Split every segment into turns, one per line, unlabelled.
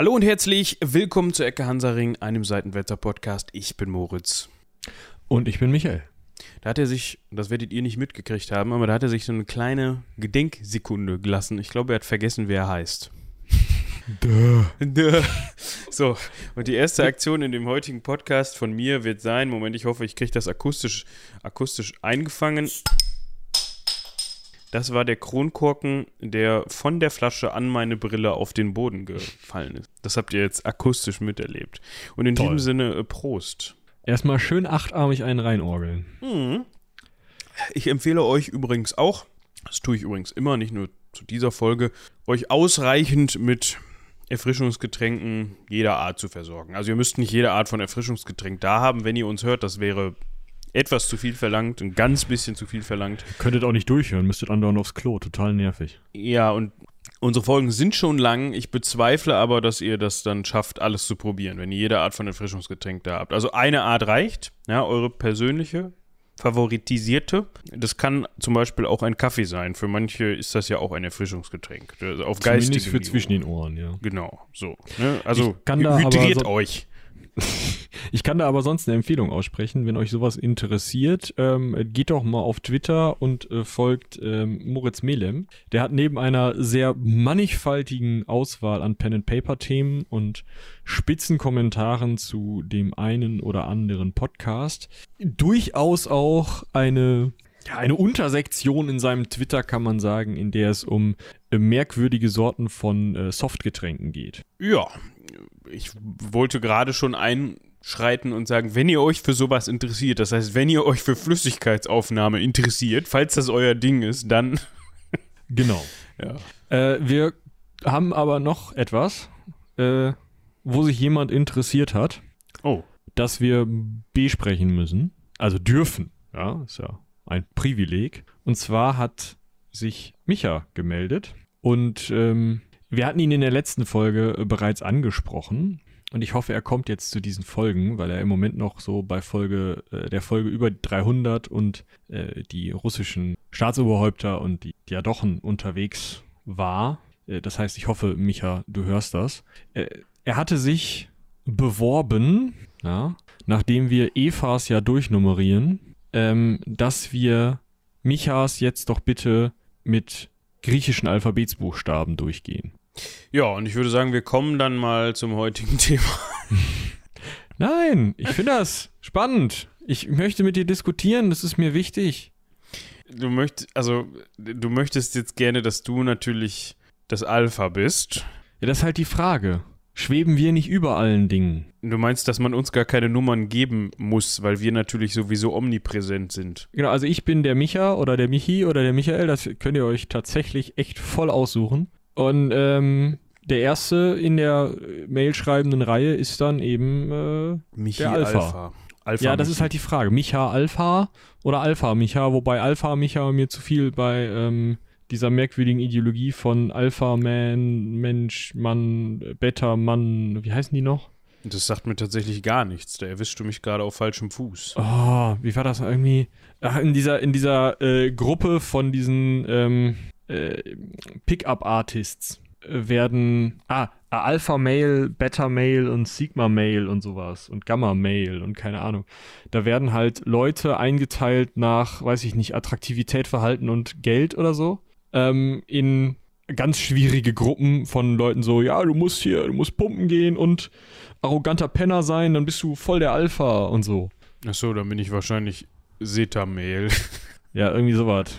Hallo und herzlich willkommen zu Ecke Hansaring, einem Seitenwetter-Podcast. Ich bin Moritz.
Und ich bin Michael.
Da hat er sich, das werdet ihr nicht mitgekriegt haben, aber da hat er sich so eine kleine Gedenksekunde gelassen. Ich glaube, er hat vergessen, wer er heißt.
Duh.
Duh. So, und die erste Aktion in dem heutigen Podcast von mir wird sein, Moment, ich hoffe, ich kriege das akustisch, akustisch eingefangen. Das war der Kronkorken, der von der Flasche an meine Brille auf den Boden gefallen ist. Das habt ihr jetzt akustisch miterlebt. Und in
Toll.
diesem Sinne, äh, Prost.
Erstmal schön achtarmig einen reinorgeln.
Mhm. Ich empfehle euch übrigens auch, das tue ich übrigens immer, nicht nur zu dieser Folge, euch ausreichend mit Erfrischungsgetränken jeder Art zu versorgen. Also ihr müsst nicht jede Art von Erfrischungsgetränk da haben, wenn ihr uns hört, das wäre etwas zu viel verlangt, ein ganz bisschen zu viel verlangt.
Könntet auch nicht durchhören, müsstet andauernd aufs Klo. Total nervig.
Ja, und unsere Folgen sind schon lang. Ich bezweifle aber, dass ihr das dann schafft, alles zu probieren, wenn ihr jede Art von Erfrischungsgetränk da habt. Also eine Art reicht, ja, eure persönliche, favoritisierte. Das kann zum Beispiel auch ein Kaffee sein. Für manche ist das ja auch ein Erfrischungsgetränk. Also auf
Zumindest
geistigem
für
Niveau.
zwischen den Ohren, ja.
Genau, so. Ne? Also hydriert
so-
euch.
Ich kann da aber sonst eine Empfehlung aussprechen, wenn euch sowas interessiert. Ähm, geht doch mal auf Twitter und äh, folgt ähm, Moritz Melem. Der hat neben einer sehr mannigfaltigen Auswahl an Pen-and-Paper-Themen und Spitzenkommentaren zu dem einen oder anderen Podcast durchaus auch eine ja, eine Untersektion in seinem Twitter, kann man sagen, in der es um äh, merkwürdige Sorten von äh, Softgetränken geht.
Ja, ich wollte gerade schon einschreiten und sagen, wenn ihr euch für sowas interessiert, das heißt, wenn ihr euch für Flüssigkeitsaufnahme interessiert, falls das euer Ding ist, dann
Genau.
ja.
Äh, wir haben aber noch etwas, äh, wo sich jemand interessiert hat,
Oh,
das wir besprechen müssen. Also dürfen. Ja, ist ja ein Privileg. Und zwar hat sich Micha gemeldet. Und ähm, wir hatten ihn in der letzten Folge äh, bereits angesprochen. Und ich hoffe, er kommt jetzt zu diesen Folgen, weil er im Moment noch so bei Folge, äh, der Folge über 300 und äh, die russischen Staatsoberhäupter und die Diadochen unterwegs war. Äh, das heißt, ich hoffe, Micha, du hörst das. Äh, er hatte sich beworben, ja, nachdem wir Evas ja durchnummerieren, ähm, dass wir Michas jetzt doch bitte mit griechischen Alphabetsbuchstaben durchgehen.
ja, und ich würde sagen, wir kommen dann mal zum heutigen Thema.
Nein, ich finde das spannend. Ich möchte mit dir diskutieren, das ist mir wichtig.
Du möchtest, also, du möchtest jetzt gerne, dass du natürlich das Alpha bist.
Ja, das ist halt die Frage. Schweben wir nicht über allen Dingen?
Du meinst, dass man uns gar keine Nummern geben muss, weil wir natürlich sowieso omnipräsent sind.
Genau, also ich bin der Micha oder der Michi oder der Michael, das könnt ihr euch tatsächlich echt voll aussuchen. Und ähm, der erste in der äh, Mail schreibenden Reihe ist dann eben, äh,
Michi
Der Alpha.
Alpha. Alpha
ja, das
Michi.
ist halt die Frage. Micha Alpha oder Alpha Micha, wobei Alpha Micha mir zu viel bei ähm, dieser merkwürdigen Ideologie von Alpha Man, Mensch, Mann, Beta Mann, wie heißen die noch?
Das sagt mir tatsächlich gar nichts. Da erwischst du mich gerade auf falschem Fuß.
Oh, wie war das irgendwie? Ach, in dieser, in dieser äh, Gruppe von diesen ähm, äh, Pickup-Artists äh, werden ah, Alpha Male, Beta Male und Sigma Male und sowas und Gamma Male und keine Ahnung. Da werden halt Leute eingeteilt nach, weiß ich nicht, Attraktivität, Verhalten und Geld oder so. Ähm, in ganz schwierige Gruppen von Leuten so, ja, du musst hier, du musst pumpen gehen und arroganter Penner sein, dann bist du voll der Alpha und so.
Achso, dann bin ich wahrscheinlich Seta-Mail.
Ja, irgendwie sowas.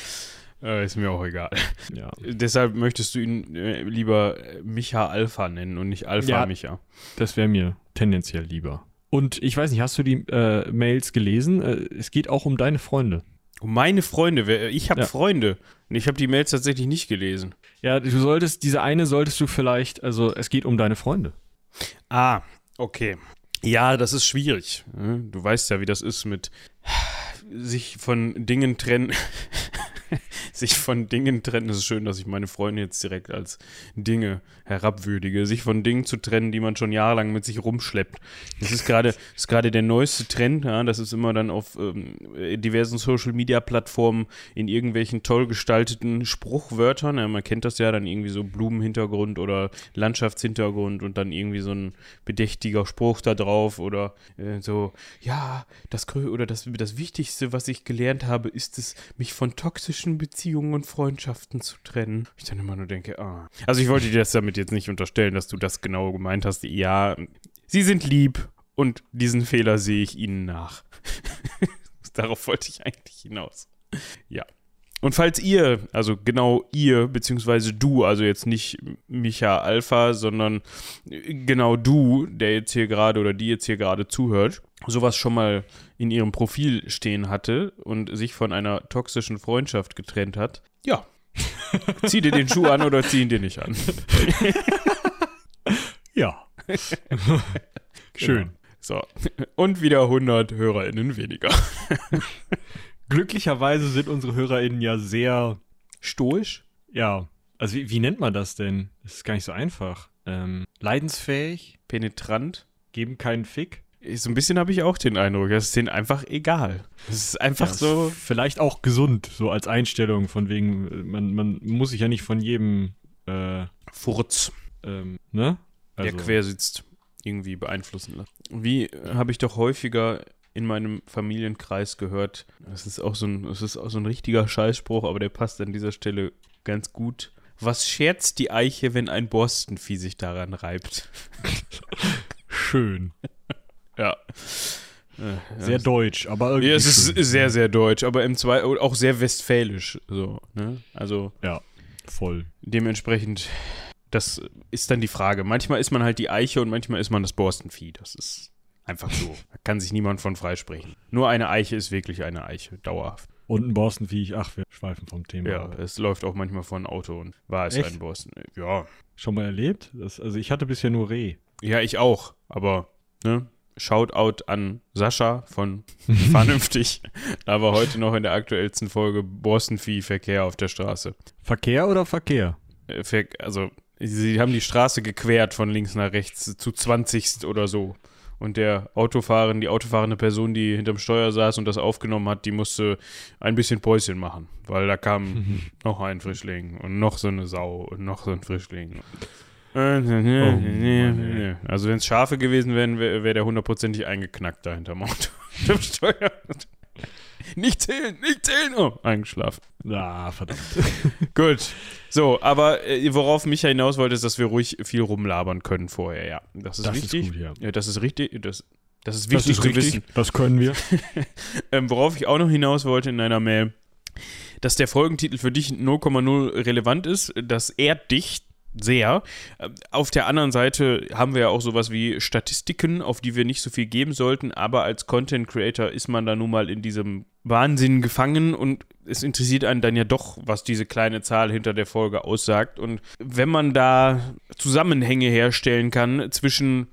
äh, ist mir auch egal.
Ja.
Deshalb möchtest du ihn äh, lieber Micha Alpha nennen und nicht Alpha
Ja.
Micha.
Das wäre mir tendenziell lieber. Und ich weiß nicht, hast du die äh, Mails gelesen? Äh, es geht auch um deine Freunde.
Meine Freunde, ich habe
Ja.
Freunde. Und ich habe die Mails tatsächlich nicht gelesen.
Ja, du solltest, diese eine solltest du vielleicht, also es geht um deine Freunde.
Ah, okay. Ja, das ist schwierig. ne? Du weißt ja, wie das ist mit sich von Dingen trennen. sich von Dingen trennen. Es ist schön, dass ich meine Freunde jetzt direkt als Dinge herabwürdige. Sich von Dingen zu trennen, die man schon jahrelang mit sich rumschleppt. Das ist gerade ist gerade der neueste Trend. Ja? Das ist immer dann auf ähm, diversen Social Media Plattformen in irgendwelchen toll gestalteten Spruchwörtern. Ja, man kennt das ja dann irgendwie so Blumenhintergrund oder Landschaftshintergrund und dann irgendwie so ein bedächtiger Spruch da drauf oder äh, so, ja, das oder das, das Wichtigste, was ich gelernt habe, ist es, mich von toxischen Beziehungen und Freundschaften zu trennen. Ich dann immer nur denke, ah. Also ich wollte dir das damit jetzt nicht unterstellen, dass du das genau gemeint hast. Ja, sie sind lieb und diesen Fehler sehe ich ihnen nach. Darauf wollte ich eigentlich hinaus. Ja. Und falls ihr, also genau ihr, beziehungsweise du, also jetzt nicht Micha Alpha, sondern genau du, der jetzt hier gerade oder die jetzt hier gerade zuhört, sowas schon mal in ihrem Profil stehen hatte und sich von einer toxischen Freundschaft getrennt hat, ja, zieh dir den Schuh an oder zieh ihn dir nicht an.
ja. Schön. Genau.
So. Und wieder 100 HörerInnen weniger.
Glücklicherweise sind unsere HörerInnen ja sehr
stoisch.
Ja. Also, wie, wie nennt man das denn? Das ist gar nicht so einfach. Ähm, leidensfähig.
Penetrant.
Geben keinen Fick.
So ein bisschen habe ich auch den Eindruck, es ist denen einfach egal. Es ist einfach ja, so.
Ist vielleicht auch gesund, so als Einstellung, von wegen, man, man muss sich ja nicht von jedem äh,
Furz,
ähm, ne?
Also, der quer sitzt, irgendwie beeinflussen lassen. Wie habe ich doch häufiger in meinem Familienkreis gehört. Das ist auch so ein, das ist auch so ein richtiger Scheißspruch, aber der passt an dieser Stelle ganz gut. Was scherzt die Eiche, wenn ein Borstenvieh sich daran reibt?
Schön.
Ja.
Sehr deutsch, aber irgendwie.
Ja, es ist sehr, sehr deutsch, aber im zwei auch sehr westfälisch. So, ne? Also.
Ja, voll.
Dementsprechend, das ist dann die Frage. Manchmal ist man halt die Eiche und manchmal ist man das Borstenvieh. Das ist Einfach so. Da kann sich niemand von freisprechen. Nur eine Eiche ist wirklich eine Eiche, dauerhaft.
Und ein Borstenviech, ach, wir schweifen vom Thema.
Ja, ab. es läuft auch manchmal vor ein Auto und war es Echt? ein Borsten. Ja.
Schon mal erlebt? Das, also ich hatte bisher nur Reh.
Ja, ich auch. Aber, ne? Shoutout an Sascha von Vernünftig. da war heute noch in der aktuellsten Folge Borstenvieh-Verkehr auf der Straße.
Verkehr oder Verkehr?
Äh, also, sie haben die Straße gequert von links nach rechts zu 20 oder so. Und der Autofahrer, die autofahrende Person, die hinterm Steuer saß und das aufgenommen hat, die musste ein bisschen Päuschen machen, weil da kam noch ein Frischling und noch so eine Sau und noch so ein Frischling. Oh, also wenn es Schafe gewesen wären, wäre wär der hundertprozentig eingeknackt da hinterm Auto. Nicht zählen, nicht zählen. Oh, eingeschlafen.
Ah, verdammt.
Gut. So, aber äh, worauf Micha hinaus wollte, ist, dass wir ruhig viel rumlabern können vorher, ja. Das ist das wichtig. Ist gut, ja. ja. das ist richtig. Das, das ist wichtig das ist zu wissen.
Das können wir.
ähm, worauf ich auch noch hinaus wollte in einer Mail, dass der Folgentitel für dich 0,0 relevant ist, dass er dich sehr. Auf der anderen Seite haben wir ja auch sowas wie Statistiken, auf die wir nicht so viel geben sollten, aber als Content Creator ist man da nun mal in diesem Wahnsinn gefangen und es interessiert einen dann ja doch, was diese kleine Zahl hinter der Folge aussagt. Und wenn man da Zusammenhänge herstellen kann zwischen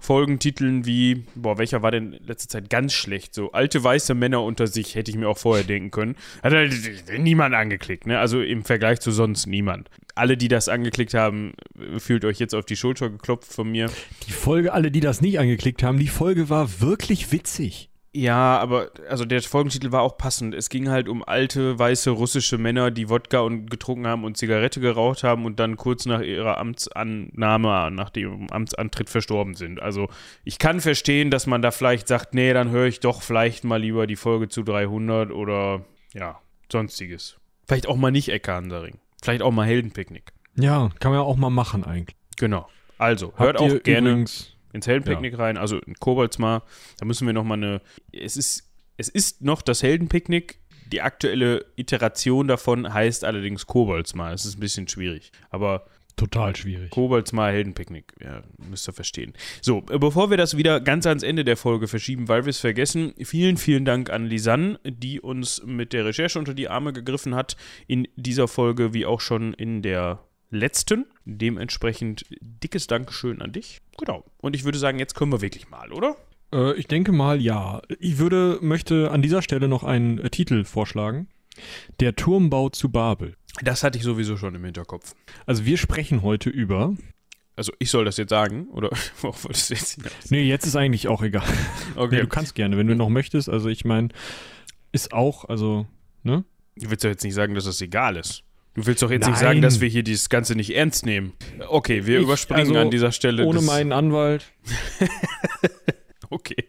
Folgentiteln wie, boah, welcher war denn letzte Zeit ganz schlecht? So alte weiße Männer unter sich, hätte ich mir auch vorher denken können. Hat halt niemand angeklickt, ne? Also im Vergleich zu sonst niemand. Alle, die das angeklickt haben, fühlt euch jetzt auf die Schulter geklopft von mir.
Die Folge, alle, die das nicht angeklickt haben, die Folge war wirklich witzig.
Ja, aber also der Folgentitel war auch passend. Es ging halt um alte, weiße russische Männer, die Wodka und getrunken haben und Zigarette geraucht haben und dann kurz nach ihrer Amtsannahme, nach dem Amtsantritt verstorben sind. Also ich kann verstehen, dass man da vielleicht sagt, nee, dann höre ich doch vielleicht mal lieber die Folge zu 300 oder ja, sonstiges. Vielleicht auch mal nicht Ecke Hansaring. Vielleicht auch mal Heldenpicknick.
Ja, kann man ja auch mal machen eigentlich.
Genau. Also, hört Habt auch gerne übrigens ins Heldenpicknick ja. rein, also in Koboldsmar. Da müssen wir nochmal eine. Es ist, es ist noch das Heldenpicknick. Die aktuelle Iteration davon heißt allerdings Koboldsmar. Es ist ein bisschen schwierig. Aber
Total schwierig.
Koboldsmar Heldenpicknick. Ja, müsst ihr verstehen. So, bevor wir das wieder ganz ans Ende der Folge verschieben, weil wir es vergessen, vielen, vielen Dank an Lisanne, die uns mit der Recherche unter die Arme gegriffen hat. In dieser Folge, wie auch schon in der letzten. Dementsprechend dickes Dankeschön an dich. Genau. Und ich würde sagen, jetzt können wir wirklich mal, oder?
Äh, ich denke mal, ja. Ich würde, möchte an dieser Stelle noch einen äh, Titel vorschlagen. Der Turmbau zu Babel.
Das hatte ich sowieso schon im Hinterkopf.
Also wir sprechen heute über.
Also ich soll das jetzt sagen, oder worauf wolltest du jetzt hinaus?
Nee, jetzt ist eigentlich auch egal.
Okay.
Nee, du kannst gerne, wenn du noch möchtest. Also ich meine, ist auch, also, ne?
Du willst doch jetzt nicht sagen, dass das egal ist. Du willst doch jetzt nicht
Nein.
sagen, dass wir hier dieses Ganze nicht ernst nehmen. Okay, wir
Ich-
überspringen
also,
an dieser Stelle.
Ohne meinen Anwalt.
Okay.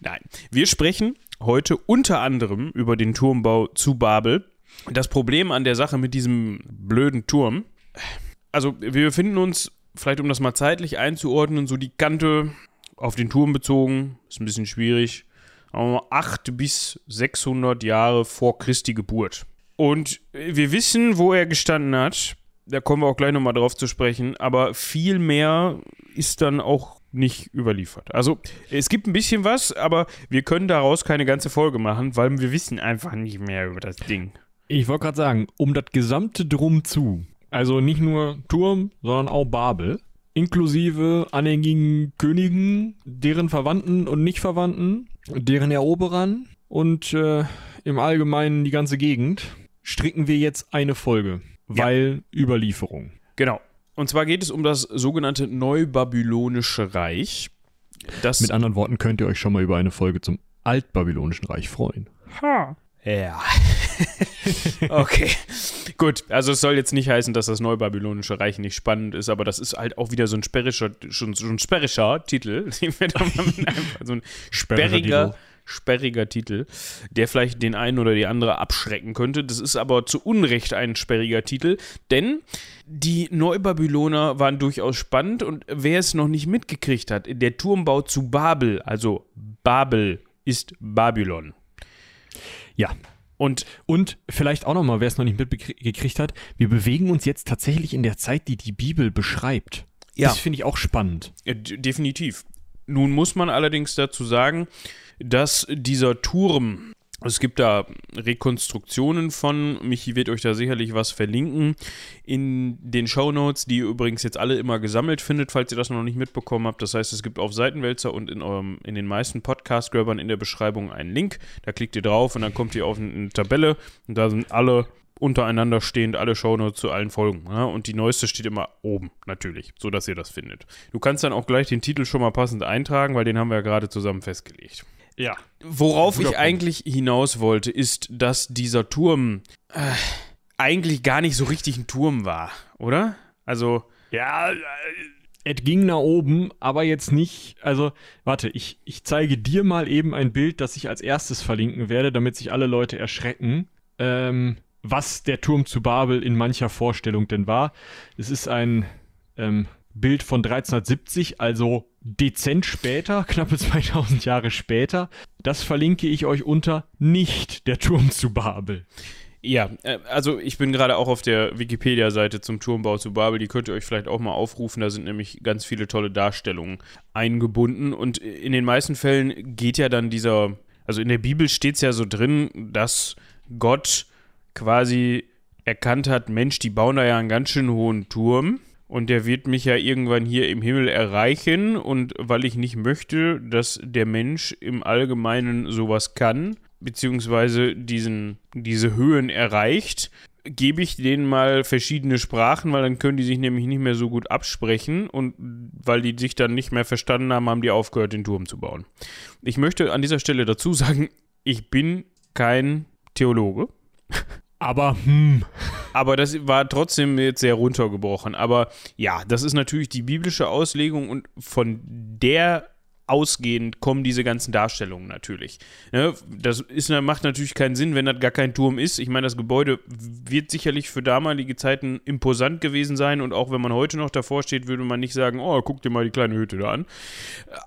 Nein. Wir sprechen heute unter anderem über den Turmbau zu Babel. Das Problem an der Sache mit diesem blöden Turm. Also, wir befinden uns, vielleicht um das mal zeitlich einzuordnen, so die Kante auf den Turm bezogen, ist ein bisschen schwierig, aber 8 bis 600 Jahre vor Christi Geburt. Und wir wissen, wo er gestanden hat. Da kommen wir auch gleich nochmal drauf zu sprechen. Aber viel mehr ist dann auch nicht überliefert. Also es gibt ein bisschen was, aber wir können daraus keine ganze Folge machen, weil wir wissen einfach nicht mehr über das Ding.
Ich wollte gerade sagen, um das gesamte Drum zu, also nicht nur Turm, sondern auch Babel, inklusive anhängigen Königen, deren Verwandten und Nicht-Verwandten, deren Eroberern und äh, im Allgemeinen die ganze Gegend, stricken wir jetzt eine Folge,
Ja.
weil Überlieferung.
Genau. Und zwar geht es um das sogenannte Neubabylonische Reich. Das
Mit anderen Worten könnt ihr euch schon mal über eine Folge zum Altbabylonischen Reich freuen.
Ja. okay. Gut, also es soll jetzt nicht heißen, dass das Neubabylonische Reich nicht spannend ist, aber das ist halt auch wieder so ein sperrischer, schon, schon ein sperrischer Titel. Den wir da mal mit einfach so ein sperriger,
Titel.
Sperriger Titel, der vielleicht den einen oder die andere abschrecken könnte. Das ist aber zu Unrecht ein sperriger Titel, denn die Neubabyloner waren durchaus spannend und wer es noch nicht mitgekriegt hat, der Turmbau zu Babel, also Babel ist Babylon.
Ja.
Und
Und vielleicht auch nochmal, wer es noch nicht mitgekriegt hat, wir bewegen uns jetzt tatsächlich in der Zeit, die die Bibel beschreibt.
Ja.
Das finde ich auch spannend.
Ja, definitiv. Nun muss man allerdings dazu sagen, dass dieser Turm, es gibt da Rekonstruktionen von, Michi wird euch da sicherlich was verlinken, in den Shownotes, die ihr übrigens jetzt alle immer gesammelt findet, falls ihr das noch nicht mitbekommen habt. Das heißt, es gibt auf Seitenwälzer und in, eurem, in den meisten Podcast-Grabbern in der Beschreibung einen Link. Da klickt ihr drauf und dann kommt ihr auf eine, Tabelle und da sind alle untereinander stehend alle Shownotes zu allen Folgen. Ja? Und die neueste steht immer oben, natürlich, so dass ihr das findet. Du kannst dann auch gleich den Titel schon mal passend eintragen, weil den haben wir ja gerade zusammen festgelegt.
Ja.
Worauf ich
Punkt.
eigentlich hinaus wollte, ist, dass dieser Turm äh, eigentlich gar nicht so richtig ein Turm war, oder? Also,
Ja, äh, es ging nach oben, aber jetzt nicht. Also, warte, ich, ich zeige dir mal eben ein Bild, das ich als erstes verlinken werde, damit sich alle Leute erschrecken, ähm, was der Turm zu Babel in mancher Vorstellung denn war. Es ist ein ähm, Bild von 1370, also dezent später, knappe 2000 Jahre später. Das verlinke ich euch unter nicht der Turm zu Babel.
ja, äh, also ich bin gerade auch auf der Wikipedia-Seite zum Turmbau zu Babel, die könnt ihr euch vielleicht auch mal aufrufen, da sind nämlich ganz viele tolle Darstellungen eingebunden und in den meisten Fällen geht ja dann dieser, also in der Bibel steht es ja so drin, dass Gott quasi erkannt hat, Mensch, die bauen da ja einen ganz schön hohen Turm und der wird mich ja irgendwann hier im Himmel erreichen. Und weil ich nicht möchte, dass der Mensch im Allgemeinen sowas kann, beziehungsweise diesen, diese Höhen erreicht, gebe ich denen mal verschiedene Sprachen, weil dann können die sich nämlich nicht mehr so gut absprechen. Und weil die sich dann nicht mehr verstanden haben, haben die aufgehört, den Turm zu bauen. Ich möchte an dieser Stelle dazu sagen, ich bin kein Theologe,
Aber, hm,
aber das war trotzdem jetzt sehr runtergebrochen. Aber ja, das ist natürlich die biblische Auslegung und von der ausgehend kommen diese ganzen Darstellungen natürlich. Ne, das ist, macht natürlich keinen Sinn, wenn das gar kein Turm ist. Ich meine, das Gebäude wird sicherlich für damalige Zeiten imposant gewesen sein und auch wenn man heute noch davor steht, würde man nicht sagen, oh, guck dir mal die kleine Hütte da an.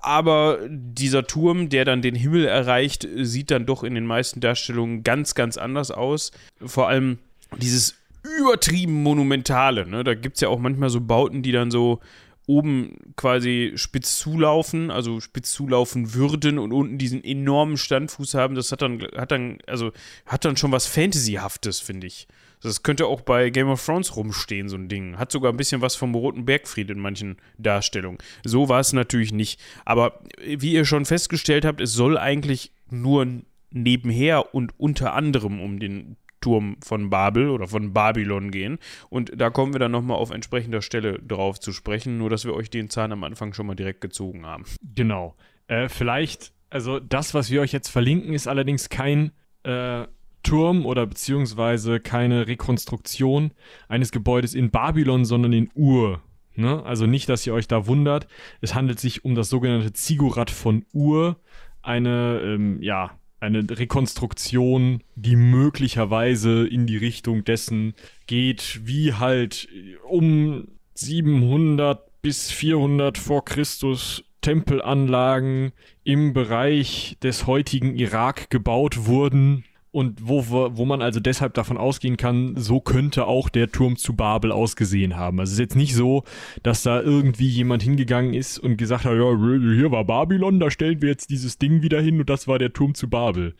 Aber dieser Turm, der dann den Himmel erreicht, sieht dann doch in den meisten Darstellungen ganz, ganz anders aus. Vor allem dieses übertrieben Monumentale. Ne? Da gibt es ja auch manchmal so Bauten, die dann so oben quasi spitz zulaufen, also spitz zulaufen würden und unten diesen enormen Standfuß haben. Das hat dann, hat dann, also hat dann schon was Fantasyhaftes, finde ich. Das könnte auch bei Game of Thrones rumstehen, so ein Ding. Hat sogar ein bisschen was vom Roten Bergfried in manchen Darstellungen. So war es natürlich nicht. Aber wie ihr schon festgestellt habt, es soll eigentlich nur nebenher und unter anderem um den Turm von Babel oder von Babylon gehen. Und da kommen wir dann nochmal auf entsprechender Stelle drauf zu sprechen, nur dass wir euch den Zahn am Anfang schon mal direkt gezogen haben.
Genau. Äh, vielleicht, also das, was wir euch jetzt verlinken, ist allerdings kein äh, Turm oder beziehungsweise keine Rekonstruktion eines Gebäudes in Babylon, sondern in Ur. Ne? Also nicht, dass ihr euch da wundert. Es handelt sich um das sogenannte Ziggurat von Ur, eine, ähm, ja, eine Rekonstruktion, die möglicherweise in die Richtung dessen geht, wie halt um 700 bis 400 vor Christus Tempelanlagen im Bereich des heutigen Irak gebaut wurden, und wo, wo man also deshalb davon ausgehen kann, so könnte auch der Turm zu Babel ausgesehen haben. Also es ist jetzt nicht so, dass da irgendwie jemand hingegangen ist und gesagt hat, ja, hier war Babylon, da stellen wir jetzt dieses Ding wieder hin und das war der Turm zu Babel.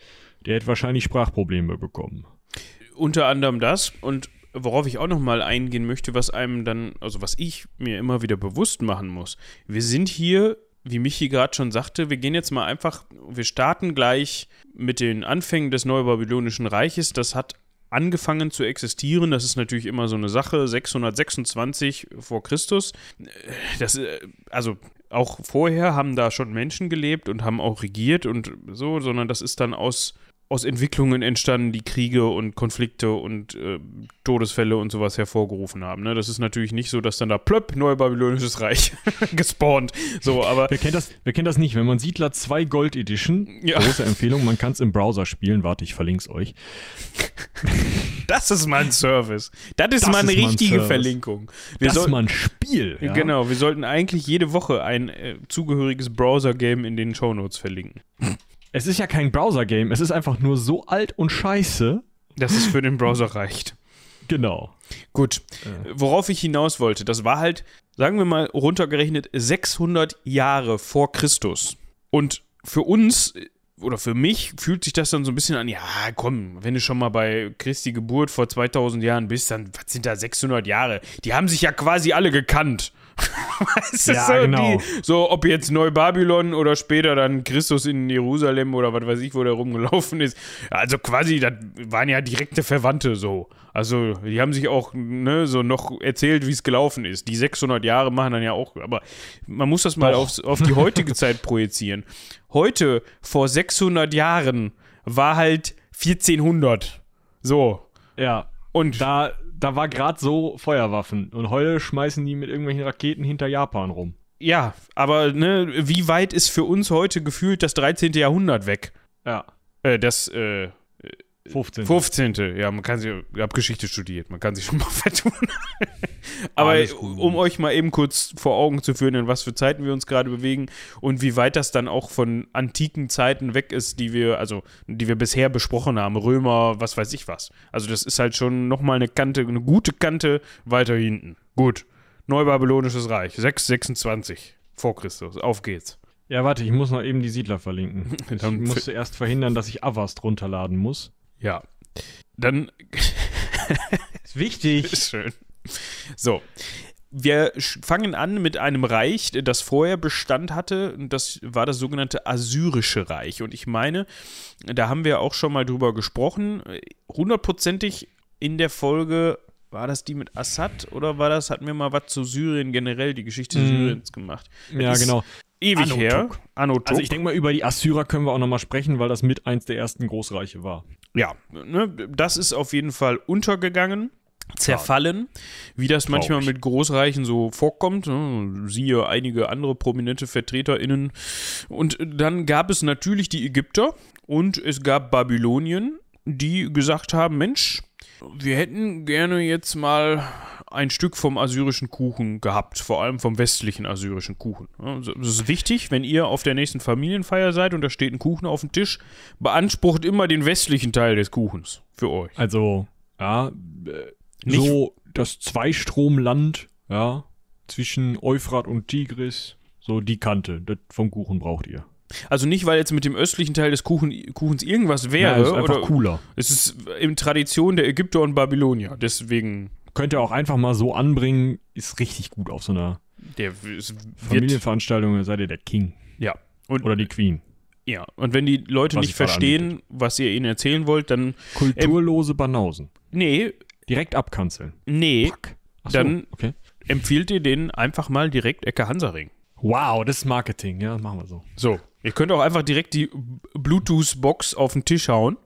Der hätte wahrscheinlich Sprachprobleme bekommen.
Unter anderem das und worauf ich auch nochmal eingehen möchte, was einem dann, also was ich mir immer wieder bewusst machen muss. Wir sind hier wie Michi gerade schon sagte, wir gehen jetzt mal einfach, wir starten gleich mit den Anfängen des Neubabylonischen Reiches. Das hat angefangen zu existieren. Das ist natürlich immer so eine Sache. 626 vor Christus. Das, also auch vorher haben da schon Menschen gelebt und haben auch regiert und so, sondern das ist dann aus aus Entwicklungen entstanden, die Kriege und Konflikte und äh, Todesfälle und sowas hervorgerufen haben. Ne? Das ist natürlich nicht so, dass dann da plöpp Neubabylonisches Reich gespawnt. So, aber
wer kennt das? Wer kennt das nicht? Wenn man Siedler 2 Gold Edition, ja. große Empfehlung, man kann es im Browser spielen. Warte, ich verlinke es euch.
Das ist mal ein Service. Das ist das mal eine ist richtige Verlinkung.
Wir das ist mal ein Spiel.
Ja? Genau, wir sollten eigentlich jede Woche ein äh, zugehöriges Browser-Game in den Shownotes verlinken.
Es ist ja kein Browser-Game, es ist einfach nur so alt und scheiße.
Dass es für den Browser reicht.
Genau.
Gut. Äh. Worauf ich hinaus wollte, das war halt, sagen wir mal, runtergerechnet 600 Jahre vor Christus. Und für uns oder für mich fühlt sich das dann so ein bisschen an, ja, komm, wenn du schon mal bei Christi Geburt vor 2000 Jahren bist, dann was sind da 600 Jahre? Die haben sich ja quasi alle gekannt. weißt du, ja, so, genau. Die, so, ob jetzt Neubabylon oder später dann Christus in Jerusalem oder was weiß ich, wo der rumgelaufen ist. Also quasi, das waren ja direkte Verwandte so. Also, die haben sich auch ne, so noch erzählt, wie es gelaufen ist. Die 600 Jahre machen dann ja auch, aber man muss das mal auf, auf die heutige Zeit projizieren. Heute, vor 600 Jahren, war halt 1400. So.
Ja. Und da da war gerade so Feuerwaffen und heute schmeißen die mit irgendwelchen Raketen hinter Japan rum.
Ja, aber ne, wie weit ist für uns heute gefühlt das 13. Jahrhundert weg?
Ja.
Äh, das, äh,
15.
15. Ja, man kann sich, ich habe Geschichte studiert, man kann sich schon mal vertun. Aber um euch mal eben kurz vor Augen zu führen, in was für Zeiten wir uns gerade bewegen und wie weit das dann auch von antiken Zeiten weg ist, die wir, also die wir bisher besprochen haben, Römer, was weiß ich was. Also das ist halt schon nochmal eine Kante, eine gute Kante weiter hinten. Gut. Neubabylonisches Reich, 626 vor Christus. Auf geht's.
Ja, warte, ich muss noch eben die Siedler verlinken. Ich musste erst verhindern, dass ich Avast runterladen muss.
Ja. Dann.
ist wichtig.
Ist schön. So. Wir fangen an mit einem Reich, das vorher Bestand hatte. Das war das sogenannte Assyrische Reich. Und ich meine, da haben wir auch schon mal drüber gesprochen. Hundertprozentig in der Folge war das die mit Assad oder war das, hatten wir mal was zu Syrien generell, die Geschichte mm. Syriens gemacht?
Ja, genau
ewig Anno her.
Anno also ich denke mal, über die Assyrer können wir auch nochmal sprechen, weil das mit eins der ersten Großreiche war.
Ja, ne, das ist auf jeden Fall untergegangen, zerfallen, wie das Traurig. manchmal mit Großreichen so vorkommt. Ne? Siehe einige andere prominente VertreterInnen. Und dann gab es natürlich die Ägypter und es gab Babylonien, die gesagt haben, Mensch, wir hätten gerne jetzt mal ein Stück vom assyrischen Kuchen gehabt, vor allem vom westlichen assyrischen Kuchen. Das ist wichtig, wenn ihr auf der nächsten Familienfeier seid und da steht ein Kuchen auf dem Tisch, beansprucht immer den westlichen Teil des Kuchens für euch.
Also, ja, äh, so das Zweistromland, ja, zwischen Euphrat und Tigris, so die Kante das vom Kuchen braucht ihr.
Also nicht, weil jetzt mit dem östlichen Teil des Kuchen, Kuchens irgendwas wäre. Ja,
ist einfach oder, cooler.
Es ist in Tradition der Ägypter und Babylonier. Deswegen
könnt ihr auch einfach mal so anbringen, ist richtig gut auf so einer
der
Familienveranstaltung, seid ihr der King.
Ja.
Und Oder die Queen.
Ja, und wenn die Leute
Was
nicht verstehen, was ihr ihnen erzählen wollt, dann.
Kulturlose Banausen.
Nee,
Direkt abkanzeln.
nee,
so,
Dann-
okay.
empfiehlt ihr denen einfach mal direkt Ecke Hansaring.
Wow, das ist Marketing, ja, machen wir so.
So. Ihr könnt auch einfach direkt die Bluetooth-Box auf den Tisch hauen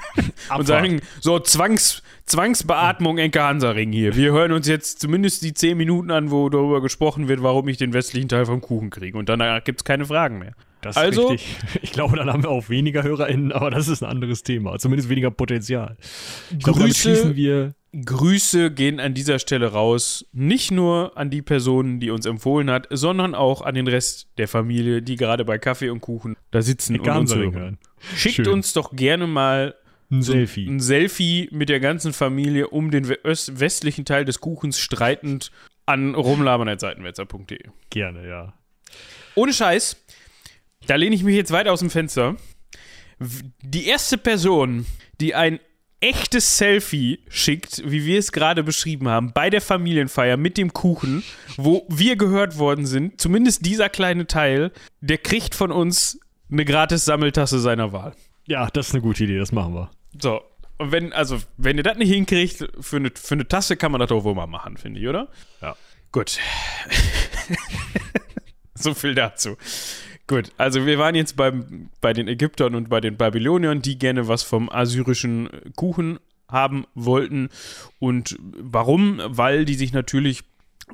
und sagen, so Zwangs, Zwangsbeatmung Enke Hansaring hier. Wir hören uns jetzt zumindest die 10 Minuten an, wo darüber gesprochen wird, warum ich den westlichen Teil vom Kuchen kriege. Und danach gibt es keine Fragen mehr.
Das
Also-
ist richtig. Ich glaube, dann haben wir auch weniger HörerInnen, aber das ist ein anderes Thema. Zumindest weniger Potenzial. Ich glaube,
Grüße-. Grüße gehen an dieser Stelle raus, nicht nur an die Person, die uns empfohlen hat, sondern auch an den Rest der Familie, die gerade bei Kaffee und Kuchen da sitzen und uns hören. Schickt
Schön.
uns doch gerne mal
Ein Selfie.
ein Selfie mit der ganzen Familie um den westlichen Teil des Kuchens streitend an rumlabern.seitenwetzer.de.
Gerne, ja.
Ohne Scheiß, da lehne ich mich jetzt weit aus dem Fenster. Die erste Person, die ein echtes Selfie schickt, wie wir es gerade beschrieben haben, bei der Familienfeier mit dem Kuchen, wo wir gehört worden sind, zumindest dieser kleine Teil, der kriegt von uns eine gratis Sammeltasse seiner Wahl.
Ja, das ist eine gute Idee, das machen wir.
So. Und wenn, also, wenn ihr das nicht hinkriegt, für eine, für eine Tasse kann man das doch wohl mal machen, finde ich, oder?
Ja.
Gut. so viel dazu. Gut, also wir waren jetzt beim, bei den Ägyptern und bei den Babyloniern, die gerne was vom assyrischen Kuchen haben wollten. Und warum? Weil die sich natürlich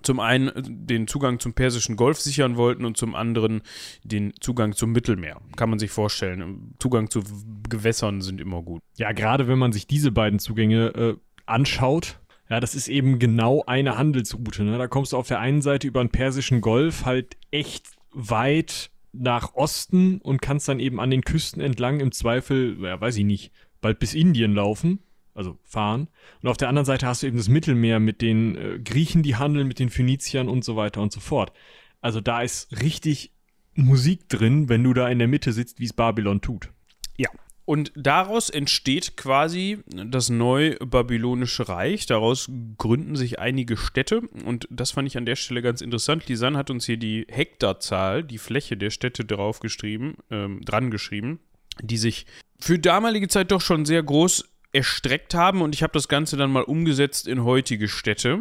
zum einen den Zugang zum Persischen Golf sichern wollten und zum anderen den Zugang zum Mittelmeer. Kann man sich vorstellen. Zugang zu Gewässern sind immer gut.
Ja, gerade wenn man sich diese beiden Zugänge äh, anschaut, ja, das ist eben genau eine Handelsroute. Ne? Da kommst du auf der einen Seite über den Persischen Golf halt echt weit nach Osten und kannst dann eben an den Küsten entlang im Zweifel, ja, weiß ich nicht, bald bis Indien laufen, also fahren. Und auf der anderen Seite hast du eben das Mittelmeer mit den äh, Griechen, die handeln, mit den Phöniziern und so weiter und so fort. Also da ist richtig Musik drin, wenn du da in der Mitte sitzt, wie es Babylon tut.
Ja. Und daraus entsteht quasi das neu-babylonische Reich. Daraus gründen sich einige Städte. Und das fand ich an der Stelle ganz interessant. Lisanne hat uns hier die Hektarzahl, die Fläche der Städte draufgeschrieben, ähm, dran geschrieben, die sich für damalige Zeit doch schon sehr groß erstreckt haben und ich habe das Ganze dann mal umgesetzt in heutige Städte.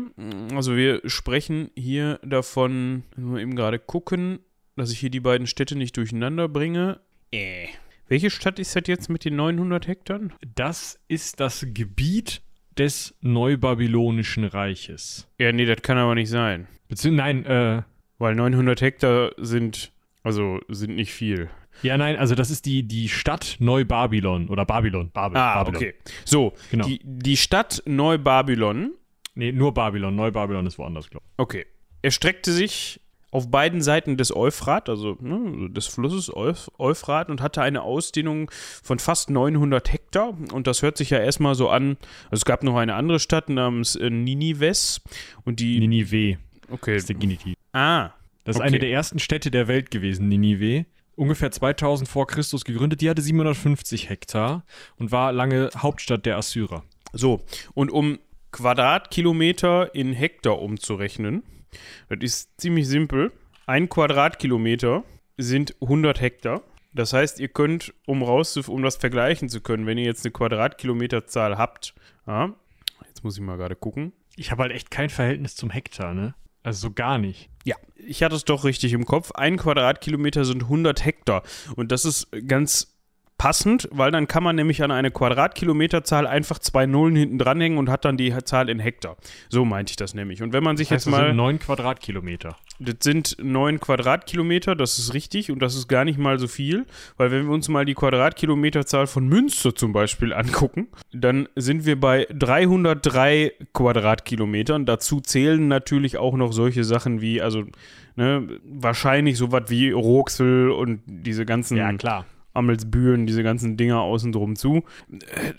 Also wir sprechen hier davon, nur eben gerade gucken, dass ich hier die beiden Städte nicht durcheinander bringe. Äh. Welche Stadt ist das jetzt mit den 900 Hektar?
Das ist das Gebiet des Neubabylonischen Reiches.
Ja, nee, das kann aber nicht sein.
Beziehungsweise, nein, äh,
Weil 900 Hektar sind, also sind nicht viel.
Ja, nein, also das ist die, die Stadt Neubabylon oder Babylon. Babel,
Ah,
Babylon.
okay. So,
Genau.
die, die Stadt Neubabylon,
Nee, nur Babylon. Neubabylon ist woanders, glaube
okay, erstreckte sich auf beiden Seiten des Euphrat, also ne, des Flusses Euph Euphrat und hatte eine Ausdehnung von fast 900 Hektar. Und das hört sich ja erstmal so an. Also es gab noch eine andere Stadt namens äh, Ninives und die.
ich. Ninive
okay.
ist der Genitiv.
Ah,
Das ist
Okay.
eine der ersten Städte der Welt gewesen, Ninive. Ungefähr 2000 vor Christus gegründet. Die hatte 750 Hektar und war lange Hauptstadt der Assyrer.
So, und um Quadratkilometer in Hektar umzurechnen, das ist ziemlich simpel. Ein Quadratkilometer sind 100 Hektar. Das heißt, ihr könnt, um rauszuf um das vergleichen zu können, wenn ihr jetzt eine Quadratkilometerzahl habt, ja, jetzt muss ich mal gerade gucken.
Ich habe halt echt kein Verhältnis zum Hektar, ne? Also so gar nicht.
Ja, ich hatte es doch richtig im Kopf. Ein Quadratkilometer sind 100 Hektar. Und das ist ganz passend, weil dann kann man nämlich an eine Quadratkilometerzahl einfach zwei Nullen hinten dranhängen und hat dann die Zahl in Hektar. So meinte ich das nämlich. Und wenn man sich
Das heißt,
jetzt
das
mal.
sind 9 Quadratkilometer.
Das sind neun Quadratkilometer, das ist richtig und das ist gar nicht mal so viel, weil wenn wir uns mal die Quadratkilometerzahl von Münster zum Beispiel angucken, dann sind wir bei 303 Quadratkilometern. Dazu zählen natürlich auch noch solche Sachen wie, also ne, wahrscheinlich sowas wie Roxel und diese ganzen
Ja, klar.
Ammelsbüren, diese ganzen Dinger außen drum zu.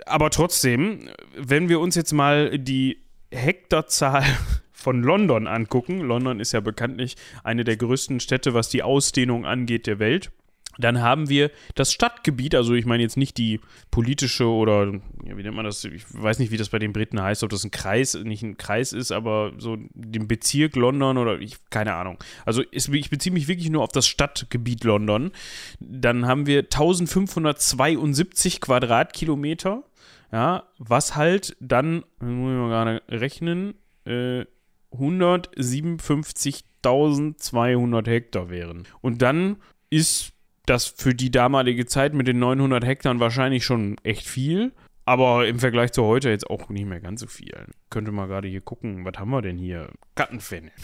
Aber trotzdem, wenn wir uns jetzt mal die Hektarzahl von London angucken, London ist ja bekanntlich eine der größten Städte, was die Ausdehnung angeht der Welt, Dann haben wir das Stadtgebiet, also ich meine jetzt nicht die politische oder, ja, wie nennt man das, ich weiß nicht, wie das bei den Briten heißt, ob das ein Kreis, nicht ein Kreis ist, aber so den Bezirk London oder ich, keine Ahnung. Also ist, ich beziehe mich wirklich nur auf das Stadtgebiet London. Dann haben wir 1572 Quadratkilometer, ja, was halt dann, muss ich mal gerade rechnen, äh, 157.200 Hektar wären. Und dann ist das für die damalige Zeit mit den 900 Hektar wahrscheinlich schon echt viel. Aber im Vergleich zu heute jetzt auch nicht mehr ganz so viel. Könnte mal gerade hier gucken, was haben wir denn hier? Kattenfenne.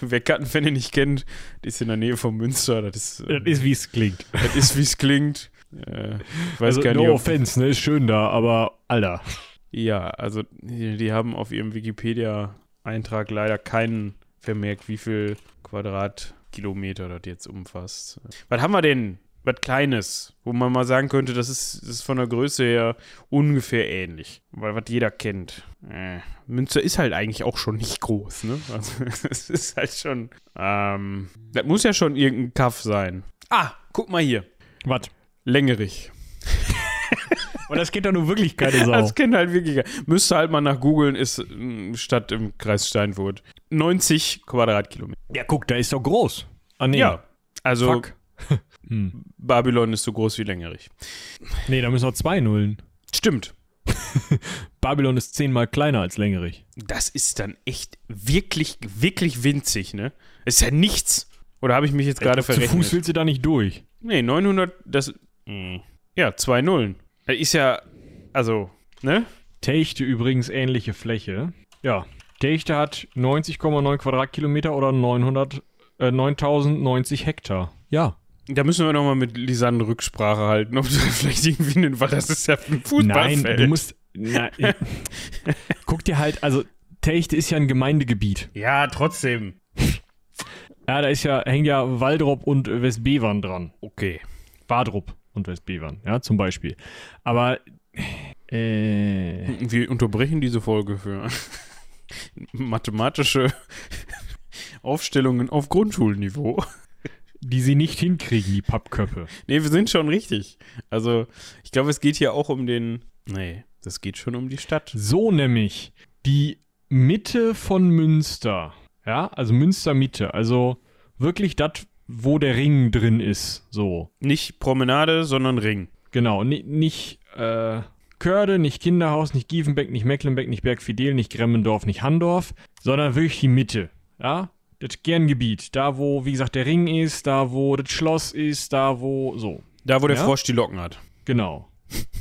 Wer Kattenfenne nicht kennt, ist in der Nähe von Münster. Das ist,
äh, das ist wie es klingt.
Das ist, wie es klingt. Äh,
ich weiß also, gar nicht, no offense, ne? Ist schön da, aber Alter.
Ja, also die, die haben auf ihrem Wikipedia-Eintrag leider keinen vermerkt, wie viel Quadratkilometer das jetzt umfasst. Was haben wir denn? Was Kleines, wo man mal sagen könnte, das ist, das ist von der Größe her ungefähr ähnlich. Weil was jeder kennt. Äh, Münster ist halt eigentlich auch schon nicht groß, ne? Also, es ist halt schon. Ähm, das muss ja schon irgendein Kaff sein. Ah, guck mal hier.
Was?
Längerich.
Und das geht doch nur wirklich keine Sau.
Das kennt halt wirklich. Müsste halt mal nach googeln, ist Stadt im Kreis Steinfurt. 90 Quadratkilometer.
Ja, guck, da ist doch groß.
Ah, nee. Ja, also Fuck. hm. Babylon ist so groß wie Längerich.
Nee, da müssen noch zwei Nullen.
Stimmt.
Babylon ist zehnmal kleiner als Längerich.
Das ist dann echt wirklich, wirklich winzig, ne? ist ja nichts. Oder habe ich mich jetzt gerade äh, verrechnet? Zu
Fuß willst du da nicht durch.
Nee, 900, das. Mh. Ja, zwei Nullen. Ist ja, also, ne?
Techte übrigens ähnliche Fläche. Ja, Techte hat 90,9 Quadratkilometer oder 900, äh, 9090 Hektar. Ja.
Da müssen wir nochmal mit Lisanne Rücksprache halten, ob du vielleicht irgendwie einen, weil das ist ja ein Fußballfeld.
Nein, du musst, na, guck dir halt, also Techte ist ja ein Gemeindegebiet.
Ja, trotzdem.
Ja, da ist ja, hängt ja Waldrop und Westbevern dran.
Okay.
Wadrup und Westbevern, ja, zum Beispiel. Aber
äh, wir unterbrechen diese Folge für mathematische Aufstellungen auf Grundschulniveau.
Die sie nicht hinkriegen, die Pappköpfe.
Nee, wir sind schon richtig. Also, ich glaube, es geht hier auch um den. Nee, das geht schon um die Stadt.
So nämlich. Die Mitte von Münster. Ja, also Münster Mitte. Also wirklich das, wo der Ring drin ist. So.
Nicht Promenade, sondern Ring.
Genau, N nicht äh, Körde, nicht Kinderhaus, nicht Giefenbeck, nicht Mecklenbeck, nicht Bergfidel, nicht Gremmendorf, nicht Handorf, sondern wirklich die Mitte. Ja, das Kerngebiet. Da, wo, wie gesagt, der Ring ist, da, wo das Schloss ist, da, wo, so.
Da, wo der
ja?
Frosch die Locken hat.
Genau.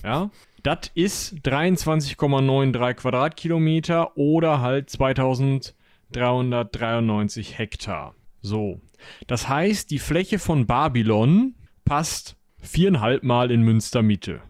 Ja. Das ist 23,93 Quadratkilometer oder halt 2393 Hektar. So. Das heißt, die Fläche von Babylon passt viereinhalb Mal in Münster Mitte.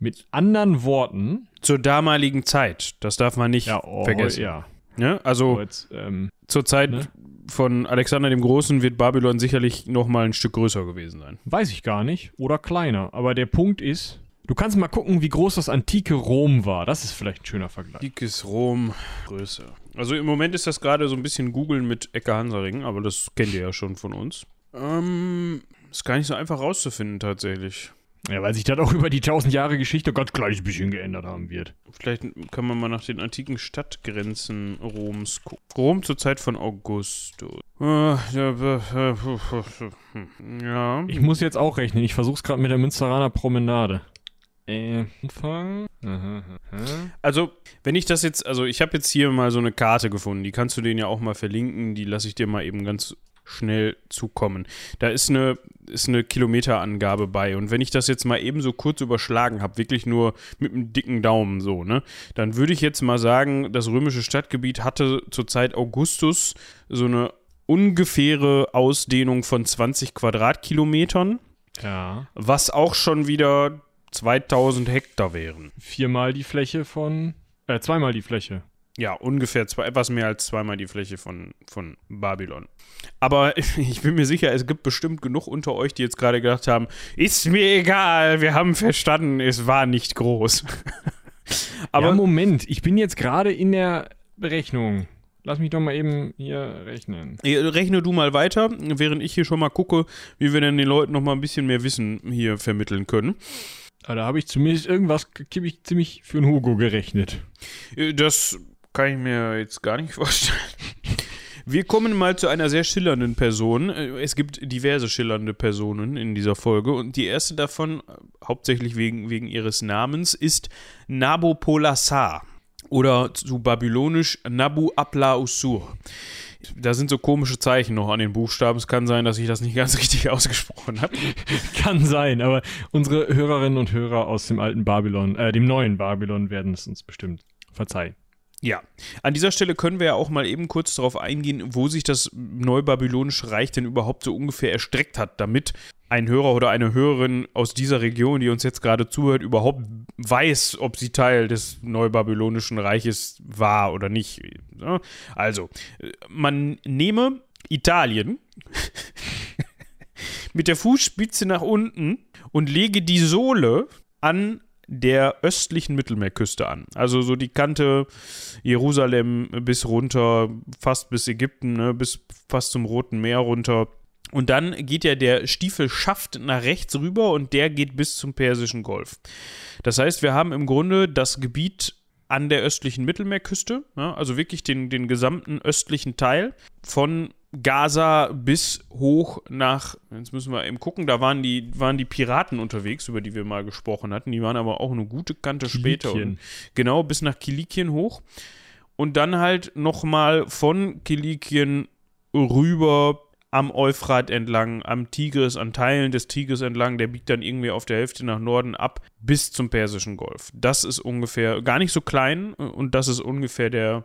Mit anderen Worten.
Zur damaligen Zeit, das darf man nicht ja, oh, vergessen. Ja. ja ne? also oh, jetzt, ähm, zur Zeit ne? von Alexander dem Großen wird Babylon sicherlich noch mal ein Stück größer gewesen sein.
Weiß ich gar nicht. Oder kleiner. Aber der Punkt ist, Du kannst mal gucken, wie groß das antike Rom war. Das ist vielleicht ein schöner Vergleich.
Antikes Rom, Größe. Also im Moment ist das gerade so ein bisschen googeln mit Ecke Hansaring, aber das kennt ihr ja schon von uns. Ähm, ist gar nicht so einfach rauszufinden tatsächlich.
Ja, weil sich das auch über die tausend Jahre Geschichte ganz gleich ein bisschen geändert haben wird.
Vielleicht kann man mal nach den antiken Stadtgrenzen Roms gucken. Rom zur Zeit von Augustus. Ja.
Ich muss jetzt auch rechnen. Ich versuch's gerade mit der Münsteraner Promenade.
Anfang. Also, wenn ich das jetzt, also ich habe jetzt hier mal so eine Karte gefunden, die kannst du denen ja auch mal verlinken, die lasse ich dir mal eben ganz schnell zukommen. Da ist eine, ist eine Kilometerangabe bei und wenn ich das jetzt mal eben so kurz überschlagen habe, wirklich nur mit einem dicken Daumen so, ne, dann würde ich jetzt mal sagen, das römische Stadtgebiet hatte zur Zeit Augustus so eine ungefähre Ausdehnung von 20 Quadratkilometern.
Ja.
Was auch schon wieder 2000 Hektar wären.
Viermal die Fläche von, äh, zweimal die Fläche.
Ja, ungefähr zwei, etwas mehr als zweimal die Fläche von, von Babylon. Aber ich bin mir sicher, es gibt bestimmt genug unter euch, die jetzt gerade gedacht haben, ist mir egal, wir haben verstanden, es war nicht groß.
Aber ja, Moment, ich bin jetzt gerade in der Berechnung. lass mich doch mal eben hier rechnen.
Rechne du mal weiter, während ich hier schon mal gucke, wie wir denn den Leuten noch mal ein bisschen mehr Wissen hier vermitteln können.
Aber da habe ich zumindest irgendwas ziemlich, ziemlich für einen Hugo gerechnet.
Äh, Das kann ich mir jetzt gar nicht vorstellen. Wir kommen mal zu einer sehr schillernden Person. Äh, Es gibt diverse schillernde Personen in dieser Folge und die erste davon, äh, hauptsächlich wegen, wegen ihres Namens, ist Nabopolassar oder zu babylonisch Nabu Apla Usur. Da sind so komische Zeichen noch an den Buchstaben. Es kann sein, dass ich das nicht ganz richtig ausgesprochen habe.
Kann sein, aber unsere Hörerinnen und Hörer aus dem alten Babylon, äh, dem neuen Babylon werden es uns bestimmt verzeihen.
Ja, an dieser Stelle können wir ja auch mal eben kurz darauf eingehen, wo sich das neubabylonische Reich denn überhaupt so ungefähr erstreckt hat, damit ein Hörer oder eine Hörerin aus dieser Region, die uns jetzt gerade zuhört, überhaupt weiß, ob sie Teil des neubabylonischen Reiches war oder nicht. Also, man nehme Italien mit der Fußspitze nach unten und lege die Sohle an der östlichen Mittelmeerküste an. Also so die Kante Jerusalem bis runter, fast bis Ägypten, ne, bis fast zum Roten Meer runter. Und dann geht ja der Stiefelschaft nach rechts rüber und der geht bis zum Persischen Golf. Das heißt, wir haben im Grunde das Gebiet an der östlichen Mittelmeerküste, ja, also wirklich den, den gesamten östlichen Teil von Gaza bis hoch nach, jetzt müssen wir eben gucken, da waren die, waren die Piraten unterwegs, über die wir mal gesprochen hatten. Die waren aber auch eine gute Kante später.
Kilikien.
Und, genau, bis nach Kilikien hoch. Und dann halt nochmal von Kilikien rüber am Euphrat entlang, am Tigris, an Teilen des Tigris entlang, der biegt dann irgendwie auf der Hälfte nach Norden ab, bis zum Persischen Golf. Das ist ungefähr, gar nicht so klein, und das ist ungefähr der,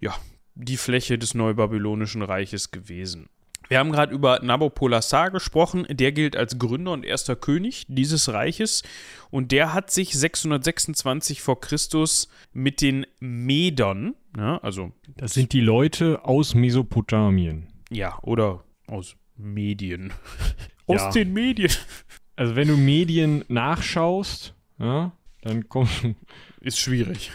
ja, die Fläche des Neubabylonischen Reiches gewesen. Wir haben gerade über Nabopolassar gesprochen. Der gilt als Gründer und erster König dieses Reiches. Und der hat sich 626 vor Christus mit den Medern, ja, also
Das sind die Leute aus Mesopotamien.
ja, oder aus Medien.
Ja.
Aus den Medien.
Also wenn du Medien nachschaust, ja, dann kommst,
Ist schwierig.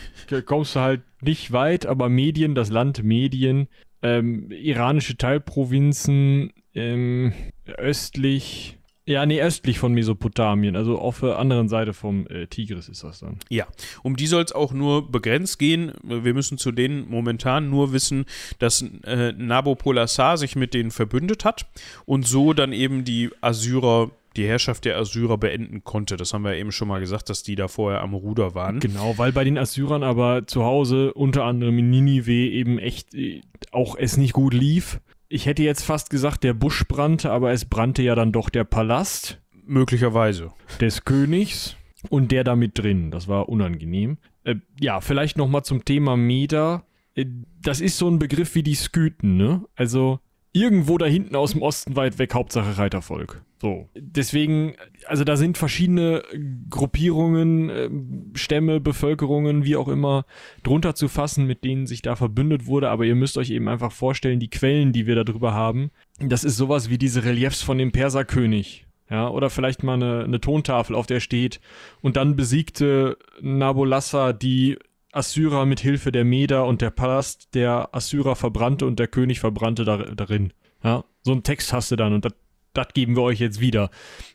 kommst du halt nicht weit, aber Medien, das Land Medien, ähm, iranische Teilprovinzen, ähm, östlich, ja, nee, östlich von Mesopotamien, also auf der anderen Seite vom äh, Tigris ist das dann.
Ja, um die soll es auch nur begrenzt gehen. Wir müssen zu denen momentan nur wissen, dass äh, Nabopolassar sich mit denen verbündet hat und so dann eben die Assyrer, die Herrschaft der Assyrer beenden konnte. Das haben wir eben schon mal gesagt, dass die da vorher am Ruder waren.
Genau, weil bei den Assyrern aber zu Hause, unter anderem in Ninive, eben echt äh, auch es nicht gut lief. Ich hätte jetzt fast gesagt, der Busch brannte, aber es brannte ja dann doch der Palast
Möglicherweise.
des Königs und der da mit drin. Das war unangenehm. Äh, ja, vielleicht nochmal zum Thema Meder. Äh, das ist so ein Begriff wie die Skythen, ne? Also irgendwo da hinten aus dem Osten weit weg, Hauptsache Reitervolk. So. Deswegen, also da sind verschiedene Gruppierungen, äh, Stämme, Bevölkerungen, wie auch immer, drunter zu fassen, mit denen sich da verbündet wurde. Aber ihr müsst euch eben einfach vorstellen, die Quellen, die wir darüber haben, das ist sowas wie diese Reliefs von dem Perserkönig. Ja, oder vielleicht mal eine, eine Tontafel, auf der steht, und dann besiegte Nabolassar die Assyrer mit Hilfe der Meder und der Palast der Assyrer verbrannte und der König verbrannte dar darin. Ja, so einen Text hast du dann und das geben wir euch jetzt wieder.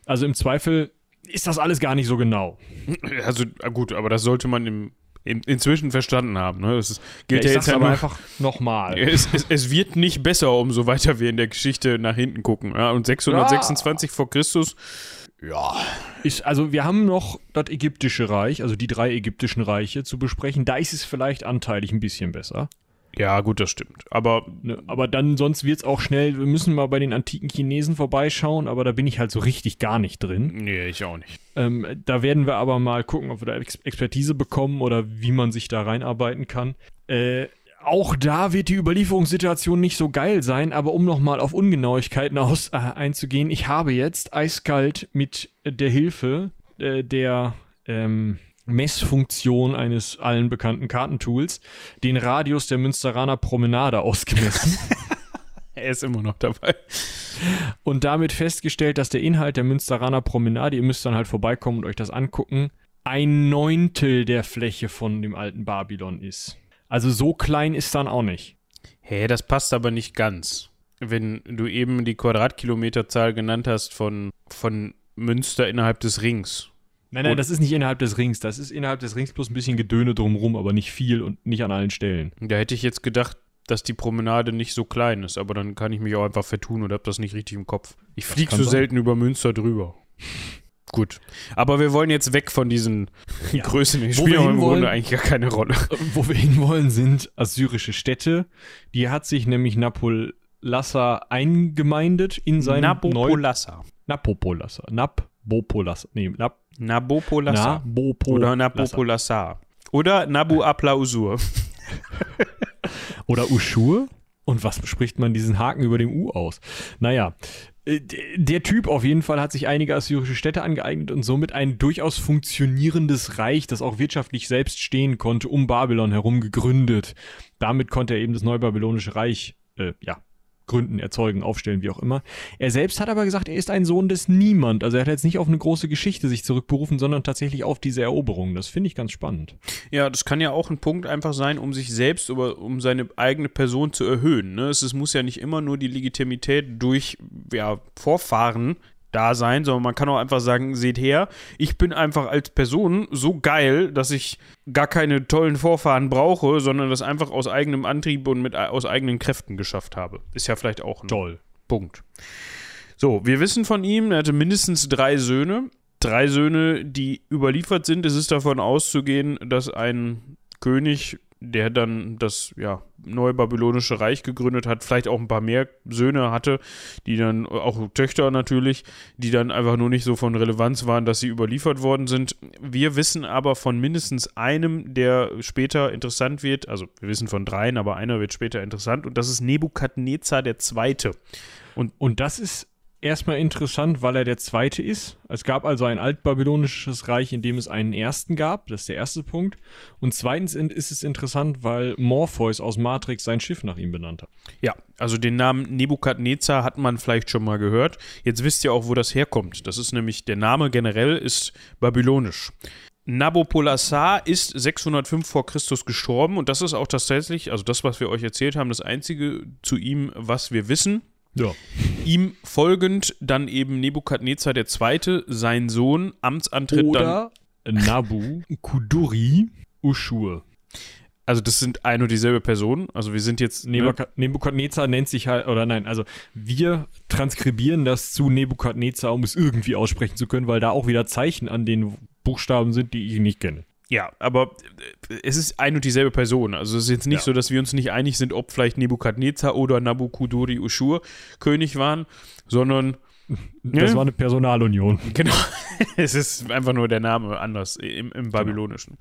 Also im Zweifel ist das alles gar nicht so genau.
Also ah, gut, aber das sollte man im, inzwischen verstanden haben. Ne? Das gilt
Ja,
ja, jetzt ja
aber einfach nochmal.
Es, es, es wird nicht besser, umso weiter wir in der Geschichte nach hinten gucken. Ja? Und 626 vor Christus, ja,
Ist, also wir haben noch das ägyptische Reich, also die drei ägyptischen Reiche zu besprechen. Da ist es vielleicht anteilig ein bisschen besser.
ja, gut, das stimmt. Aber
Ne? Aber dann, sonst wird es auch schnell, wir müssen mal bei den antiken Chinesen vorbeischauen, aber da bin ich halt so richtig gar nicht drin.
nee, ich auch nicht.
Ähm, da werden wir aber mal gucken, ob wir da Ex Expertise bekommen oder wie man sich da reinarbeiten kann. Äh, auch da wird die Überlieferungssituation nicht so geil sein, aber um nochmal auf Ungenauigkeiten aus, äh, einzugehen, ich habe jetzt eiskalt mit der Hilfe äh, der ähm, Messfunktion eines allen bekannten Kartentools den Radius der Münsteraner Promenade ausgemessen.
Er ist immer noch dabei.
und damit festgestellt, dass der Inhalt der Münsteraner Promenade, ihr müsst dann halt vorbeikommen und euch das angucken, ein Neuntel der Fläche von dem alten Babylon ist. Also so klein ist dann auch nicht.
Hä, das passt aber nicht ganz. Wenn du eben die Quadratkilometerzahl genannt hast von, von Münster innerhalb des Rings.
Nein, nein,
Und-
das ist nicht innerhalb des Rings. Das ist innerhalb des Rings bloß ein bisschen Gedöne drumrum, aber nicht viel und nicht an allen Stellen.
Da hätte ich jetzt gedacht, dass die Promenade nicht so klein ist, aber dann kann ich mich auch einfach vertun oder hab das nicht richtig im Kopf. Ich fliege so
sein.
selten über Münster drüber. Gut. Aber wir wollen jetzt weg von diesen
Ja.
Größen. Die
Wo
spielen im Grunde eigentlich gar keine Rolle.
Äh, Wo wir hinwollen, sind assyrische Städte. Die hat sich nämlich Napolassa eingemeindet in seinen neuen...
Nabopolassa.
Napopolassa. Napopolassa. Nee, Nap
Nabopolassa.
Nabopo
Oder Nabopolassa. Oder Nabu Aplausur.
Oder Uschur? Und was spricht man diesen Haken über dem U aus? Naja, der Typ auf jeden Fall hat sich einige assyrische Städte angeeignet und somit ein durchaus funktionierendes Reich, das auch wirtschaftlich selbst stehen konnte, um Babylon herum gegründet. Damit konnte er eben das Neubabylonische Reich, äh, ja, gründen, erzeugen, aufstellen, wie auch immer. Er selbst hat aber gesagt, er ist ein Sohn des Niemand. Also er hat jetzt nicht auf eine große Geschichte sich zurückberufen, sondern tatsächlich auf diese Eroberung. Das finde ich ganz spannend.
Ja, das kann ja auch ein Punkt einfach sein, um sich selbst oder um seine eigene Person zu erhöhen. Ne? Es, es muss ja nicht immer nur die Legitimität durch ja, Vorfahren da sein, sondern man kann auch einfach sagen, seht her, ich bin einfach als Person so geil, dass ich gar keine tollen Vorfahren brauche, sondern das einfach aus eigenem Antrieb und mit aus eigenen Kräften geschafft habe. Ist ja vielleicht auch ein
Toll.
Punkt. So, wir wissen von ihm, er hatte mindestens drei Söhne. Drei Söhne, die überliefert sind. Es ist davon auszugehen, dass ein König, der dann das ja, neue babylonische Reich gegründet hat, vielleicht auch ein paar mehr Söhne hatte, die dann, auch Töchter natürlich, die dann einfach nur nicht so von Relevanz waren, dass sie überliefert worden sind. Wir wissen aber von mindestens einem, der später interessant wird, also wir wissen von dreien, aber einer wird später interessant, und das ist Nebukadnezar der Zweite.
Und das ist erstmal interessant, weil er der zweite ist. Es gab also ein altbabylonisches Reich, in dem es einen ersten gab. Das ist der erste Punkt. Und zweitens ist es interessant, weil Morpheus aus Matrix sein Schiff nach ihm benannt hat.
Ja, also den Namen Nebukadnezar hat man vielleicht schon mal gehört. Jetzt wisst ihr auch, wo das herkommt. Das ist nämlich, der Name generell ist babylonisch. Nabopolassar ist 605 vor Christus gestorben und das ist auch tatsächlich, also das, was wir euch erzählt haben, das einzige zu ihm, was wir wissen.
Ja.
Ihm folgend dann eben Nebukadnezar II., sein Sohn, Amtsantritt dann.
Oder Nabu Kuduri Ushur.
Also das sind ein und dieselbe Person. Also wir sind jetzt. Ne,
Nebuka- Nebukadnezar nennt sich halt, oder nein, also wir transkribieren das zu Nebukadnezar, um es irgendwie aussprechen zu können, weil da auch wieder Zeichen an den Buchstaben sind, die ich nicht kenne.
Ja, aber äh, es ist ein und dieselbe Person. Also es ist jetzt nicht
Ja.
so, dass wir uns nicht einig sind, ob vielleicht Nebukadnezar oder Nabukuduri Ushur König waren, sondern
Das
Ja.
war eine Personalunion.
genau, es ist einfach nur der Name anders im, im Babylonischen.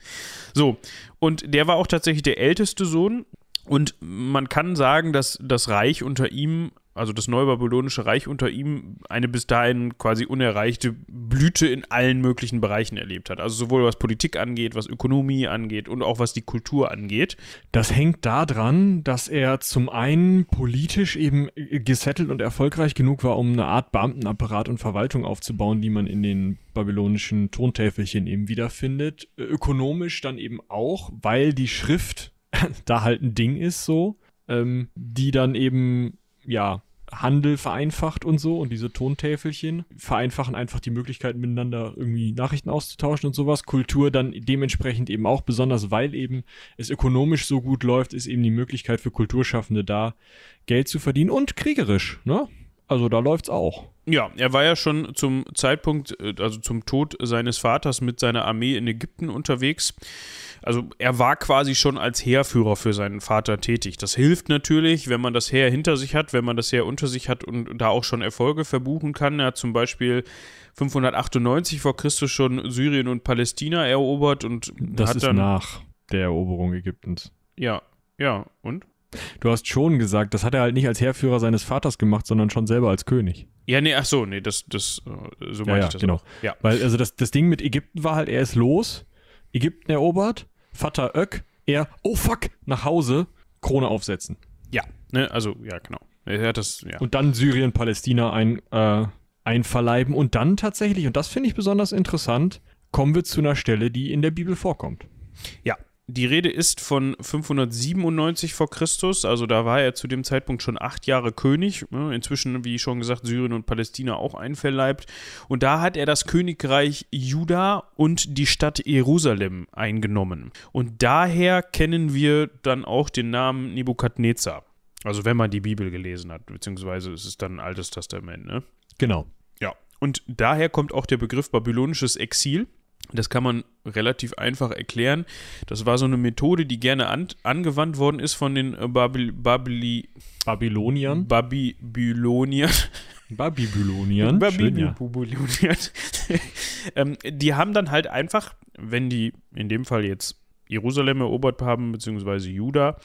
So, und der war auch tatsächlich der älteste Sohn und man kann sagen, dass das Reich unter ihm, also das neubabylonische Reich unter ihm, eine bis dahin quasi unerreichte Blüte in allen möglichen Bereichen erlebt hat. Also sowohl was Politik angeht, was Ökonomie angeht und auch was die Kultur angeht.
Das hängt daran, dass er zum einen politisch eben gesettelt und erfolgreich genug war, um eine Art Beamtenapparat und Verwaltung aufzubauen, die man in den babylonischen Tontäfelchen eben wiederfindet. Ökonomisch dann eben auch, weil die Schrift da halt ein Ding ist so, ähm, die dann eben, ja, Handel vereinfacht und so und diese Tontäfelchen vereinfachen einfach die Möglichkeit miteinander irgendwie Nachrichten auszutauschen und sowas. Kultur dann dementsprechend eben auch besonders, weil eben es ökonomisch so gut läuft, ist eben die Möglichkeit für Kulturschaffende da, Geld zu verdienen und kriegerisch, ne? Also da läuft's auch.
Ja, er war ja schon zum Zeitpunkt, äh, also zum Tod seines Vaters mit seiner Armee in Ägypten unterwegs. Also er war quasi schon als Heerführer für seinen Vater tätig. Das hilft natürlich, wenn man das Heer hinter sich hat, wenn man das Heer unter sich hat und da auch schon Erfolge verbuchen kann. Er hat zum Beispiel 598 vor Christus schon Syrien und Palästina erobert und
Das
hat
ist
dann
nach der Eroberung Ägyptens.
ja, ja und
Du hast schon gesagt, das hat er halt nicht als Heerführer seines Vaters gemacht, sondern schon selber als König.
ja, nee, ach so, nee, das das äh, so
Ja,
meinte
ja,
ich das
genau.
auch. Ja.
Weil also das, das Ding mit Ägypten war halt, er ist los, Ägypten erobert, Vater Ök, er, oh fuck, nach Hause, Krone aufsetzen.
Ja, ne, also ja, genau. Er hat das ja.
Und dann Syrien, Palästina ein, äh, einverleiben. Und dann tatsächlich, und das finde ich besonders interessant, kommen wir zu einer Stelle, die in der Bibel vorkommt.
Ja, die Rede ist von 597 vor Christus, also da war er zu dem Zeitpunkt schon acht Jahre König. Ne? Inzwischen, wie schon gesagt, Syrien und Palästina auch einverleibt. Und da hat er das Königreich Juda und die Stadt Jerusalem eingenommen. Und daher kennen wir dann auch den Namen Nebukadnezar. Also wenn man die Bibel gelesen hat, beziehungsweise es ist dann ein altes Testament, ne?
Genau.
Ja. Und daher kommt auch der Begriff babylonisches Exil. Das kann man relativ einfach erklären. Das war so eine Methode, die gerne an, angewandt worden ist von den äh, Babyl, Babyli,
Babyloniern.
Babyloniern.
Babyloniern.
Babyloniern. ähm, die haben dann halt einfach, wenn die in dem Fall jetzt Jerusalem erobert haben, beziehungsweise Juda,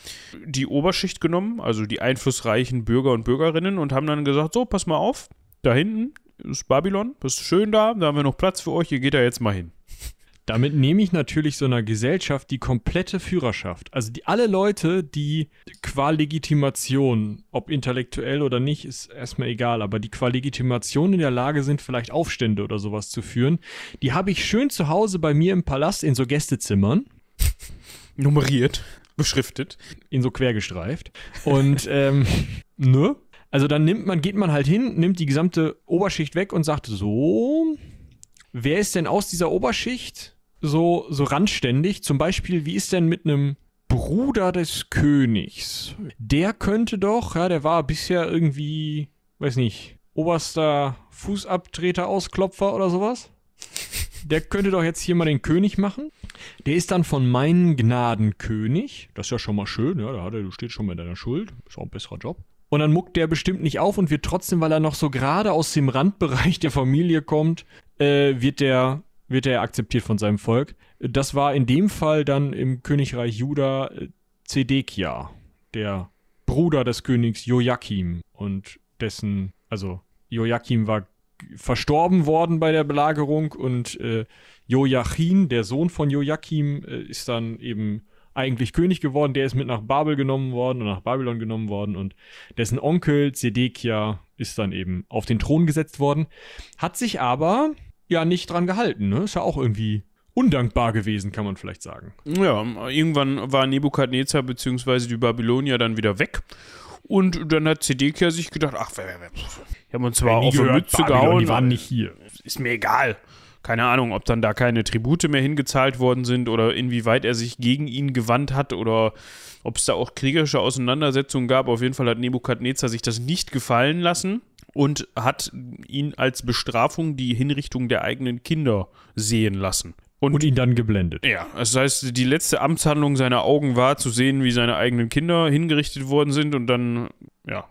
die Oberschicht genommen, also die einflussreichen Bürger und Bürgerinnen, und haben dann gesagt: So, pass mal auf, da hinten ist Babylon, ist schön da, da haben wir noch Platz für euch, ihr geht da jetzt mal hin.
Damit nehme ich natürlich so einer Gesellschaft die komplette Führerschaft. Also die alle Leute, die qua Legitimation, ob intellektuell oder nicht, ist erstmal egal, aber die qua Legitimation in der Lage sind, vielleicht Aufstände oder sowas zu führen, die habe ich schön zu Hause bei mir im Palast in so Gästezimmern.
Nummeriert, beschriftet.
In so quergestreift. Und, ähm, ne? Also dann nimmt man, geht man halt hin, nimmt die gesamte Oberschicht weg und sagt so, wer ist denn aus dieser Oberschicht so, so randständig? Zum Beispiel, wie ist denn mit einem Bruder des Königs? Der könnte doch, ja, der war bisher irgendwie, weiß nicht, oberster Fußabtreter, Ausklopfer oder sowas. Der könnte doch jetzt hier mal den König machen. Der ist dann von meinen Gnaden König. Das ist ja schon mal schön, ja, da stehst schon mit deiner Schuld. Ist auch ein besserer Job. Und dann muckt der bestimmt nicht auf und wird trotzdem, weil er noch so gerade aus dem Randbereich der Familie kommt, äh, wird der wird er akzeptiert von seinem Volk. Das war in dem Fall dann im Königreich Juda äh, Zedekia, der Bruder des Königs Joachim und dessen, also Joachim war verstorben worden bei der Belagerung und äh, Joachim, der Sohn von Joachim, äh, ist dann eben eigentlich König geworden. Der ist mit nach Babel genommen worden und nach Babylon genommen worden und dessen Onkel Zedekia ist dann eben auf den Thron gesetzt worden. Hat sich aber ja nicht dran gehalten. Ne? Ist ja auch irgendwie undankbar gewesen, kann man vielleicht sagen.
Ja, irgendwann war Nebukadnezar bzw. die Babylonier dann wieder weg. Und dann hat Zedekia sich gedacht, ach, wir, haben uns zwar auf die Mütze gehauen.
Die waren nicht hier.
Ist mir egal. Keine Ahnung, ob dann da keine Tribute mehr hingezahlt worden sind oder inwieweit er sich gegen ihn gewandt hat oder ob es da auch kriegerische Auseinandersetzungen gab. Auf jeden Fall hat Nebukadnezar sich das nicht gefallen lassen und hat ihn als Bestrafung die Hinrichtung der eigenen Kinder sehen lassen.
Und, und, ihn dann geblendet.
Ja, das heißt, die letzte Amtshandlung seiner Augen war zu sehen, wie seine eigenen Kinder hingerichtet worden sind und dann, ja,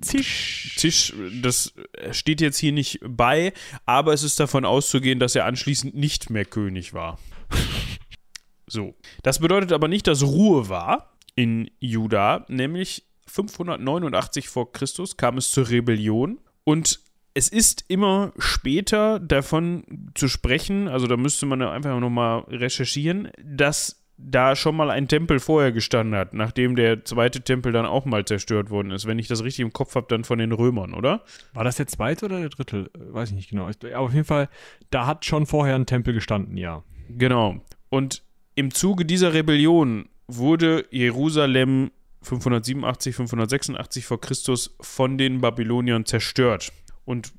Zisch.
Zisch, das steht jetzt hier nicht bei, aber es ist davon auszugehen, dass er anschließend nicht mehr König war. so. Das bedeutet aber nicht, dass Ruhe war in Juda, nämlich 589 vor Christus kam es zur Rebellion und es ist immer später davon zu sprechen, also da müsste man einfach nochmal recherchieren, dass da schon mal ein Tempel vorher gestanden hat, nachdem der zweite Tempel dann auch mal zerstört worden ist. Wenn ich das richtig im Kopf habe, dann von den Römern, oder?
War das der zweite oder der dritte? Weiß ich nicht genau. Aber auf jeden Fall, da hat schon vorher ein Tempel gestanden, ja.
Genau. Und im Zuge dieser Rebellion wurde Jerusalem 587, 586 vor Christus von den Babyloniern zerstört. Und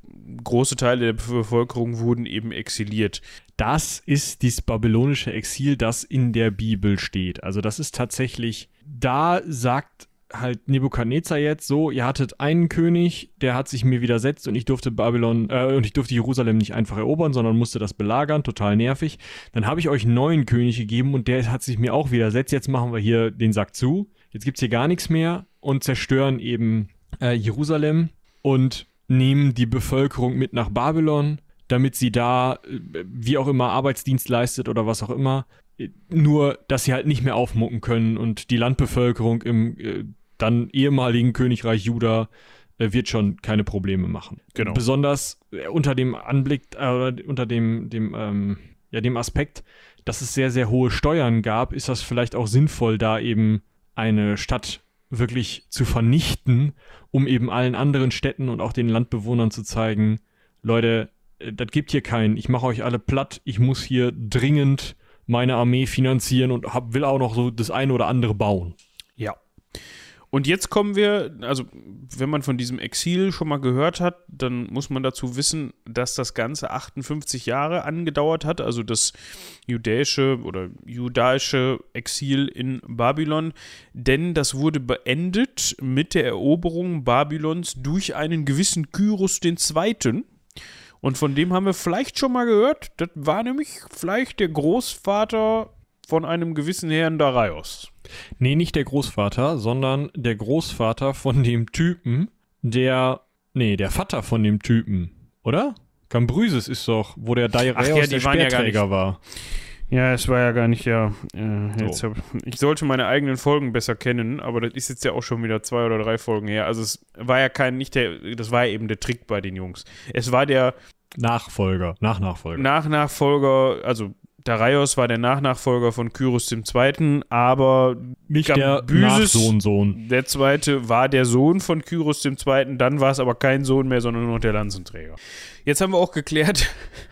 große Teile der Bevölkerung wurden eben exiliert.
Das ist dieses babylonische Exil, das in der Bibel steht. Also das ist tatsächlich, da sagt halt Nebukadnezar jetzt so, ihr hattet einen König, der hat sich mir widersetzt und ich durfte Babylon äh, und ich durfte Jerusalem nicht einfach erobern, sondern musste das belagern, total nervig. Dann habe ich euch einen neuen König gegeben und der hat sich mir auch widersetzt. Jetzt machen wir hier den Sack zu jetzt gibt es hier gar nichts mehr und zerstören eben äh, Jerusalem und nehmen die Bevölkerung mit nach Babylon, damit sie da, äh, wie auch immer, Arbeitsdienst leistet oder was auch immer. Nur, dass sie halt nicht mehr aufmucken können und die Landbevölkerung im äh, dann ehemaligen Königreich Juda äh, wird schon keine Probleme machen.
Genau.
Besonders äh, unter dem Anblick, äh, unter dem, dem, ähm, ja, dem Aspekt, dass es sehr, sehr hohe Steuern gab, ist das vielleicht auch sinnvoll, da eben eine Stadt wirklich zu vernichten, um eben allen anderen Städten und auch den Landbewohnern zu zeigen, Leute, äh, das gibt hier keinen, ich mache euch alle platt, ich muss hier dringend meine Armee finanzieren und hab, will auch noch so das eine oder andere bauen.
Ja. Und jetzt kommen wir, also wenn man von diesem Exil schon mal gehört hat, dann muss man dazu wissen, dass das Ganze 58 Jahre angedauert hat, also das judäische oder judaische Exil in Babylon, denn das wurde beendet mit der Eroberung Babylons durch einen gewissen Kyros II. Und von dem haben wir vielleicht schon mal gehört, das war nämlich vielleicht der Großvater von einem gewissen Herrn Darius.
Nee, nicht der Großvater, sondern der Großvater von dem Typen, der. Nee, der Vater von dem Typen, oder? Cambrysis ist doch, wo der
Ach ja,
der
ja
Speerträger
nicht-
war.
Ja, es war ja gar nicht, ja. Äh, jetzt
So.
hab, ich sollte meine eigenen Folgen besser kennen, aber das ist jetzt ja auch schon wieder zwei oder drei Folgen her. Also es war ja kein, nicht der, das war ja eben der Trick bei den Jungs. Es war der
Nachfolger, Nachnachfolger.
Nachnachfolger, also Darius war der Nachnachfolger von Kyros II., aber
Nicht der
Cambyses-
Nachsohn-Sohn.
der zweite war der Sohn von Kyros II., dann war es aber kein Sohn mehr, sondern nur noch der Lanzenträger. Jetzt haben wir auch geklärt,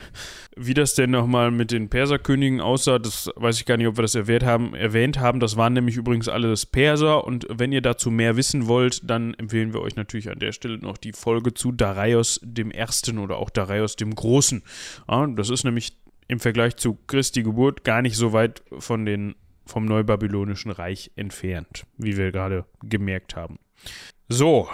wie das denn nochmal mit den Perserkönigen aussah. Das weiß ich gar nicht, ob wir das erwähnt haben. Erwähnt haben. Das waren nämlich übrigens alles Perser. Und wenn ihr dazu mehr wissen wollt, dann empfehlen wir euch natürlich an der Stelle noch die Folge zu Darius dem Ersten oder auch Darius dem Großen. Ja, das ist nämlich im Vergleich zu Christi Geburt gar nicht so weit von den, vom Neubabylonischen Reich entfernt, wie wir gerade gemerkt haben. So,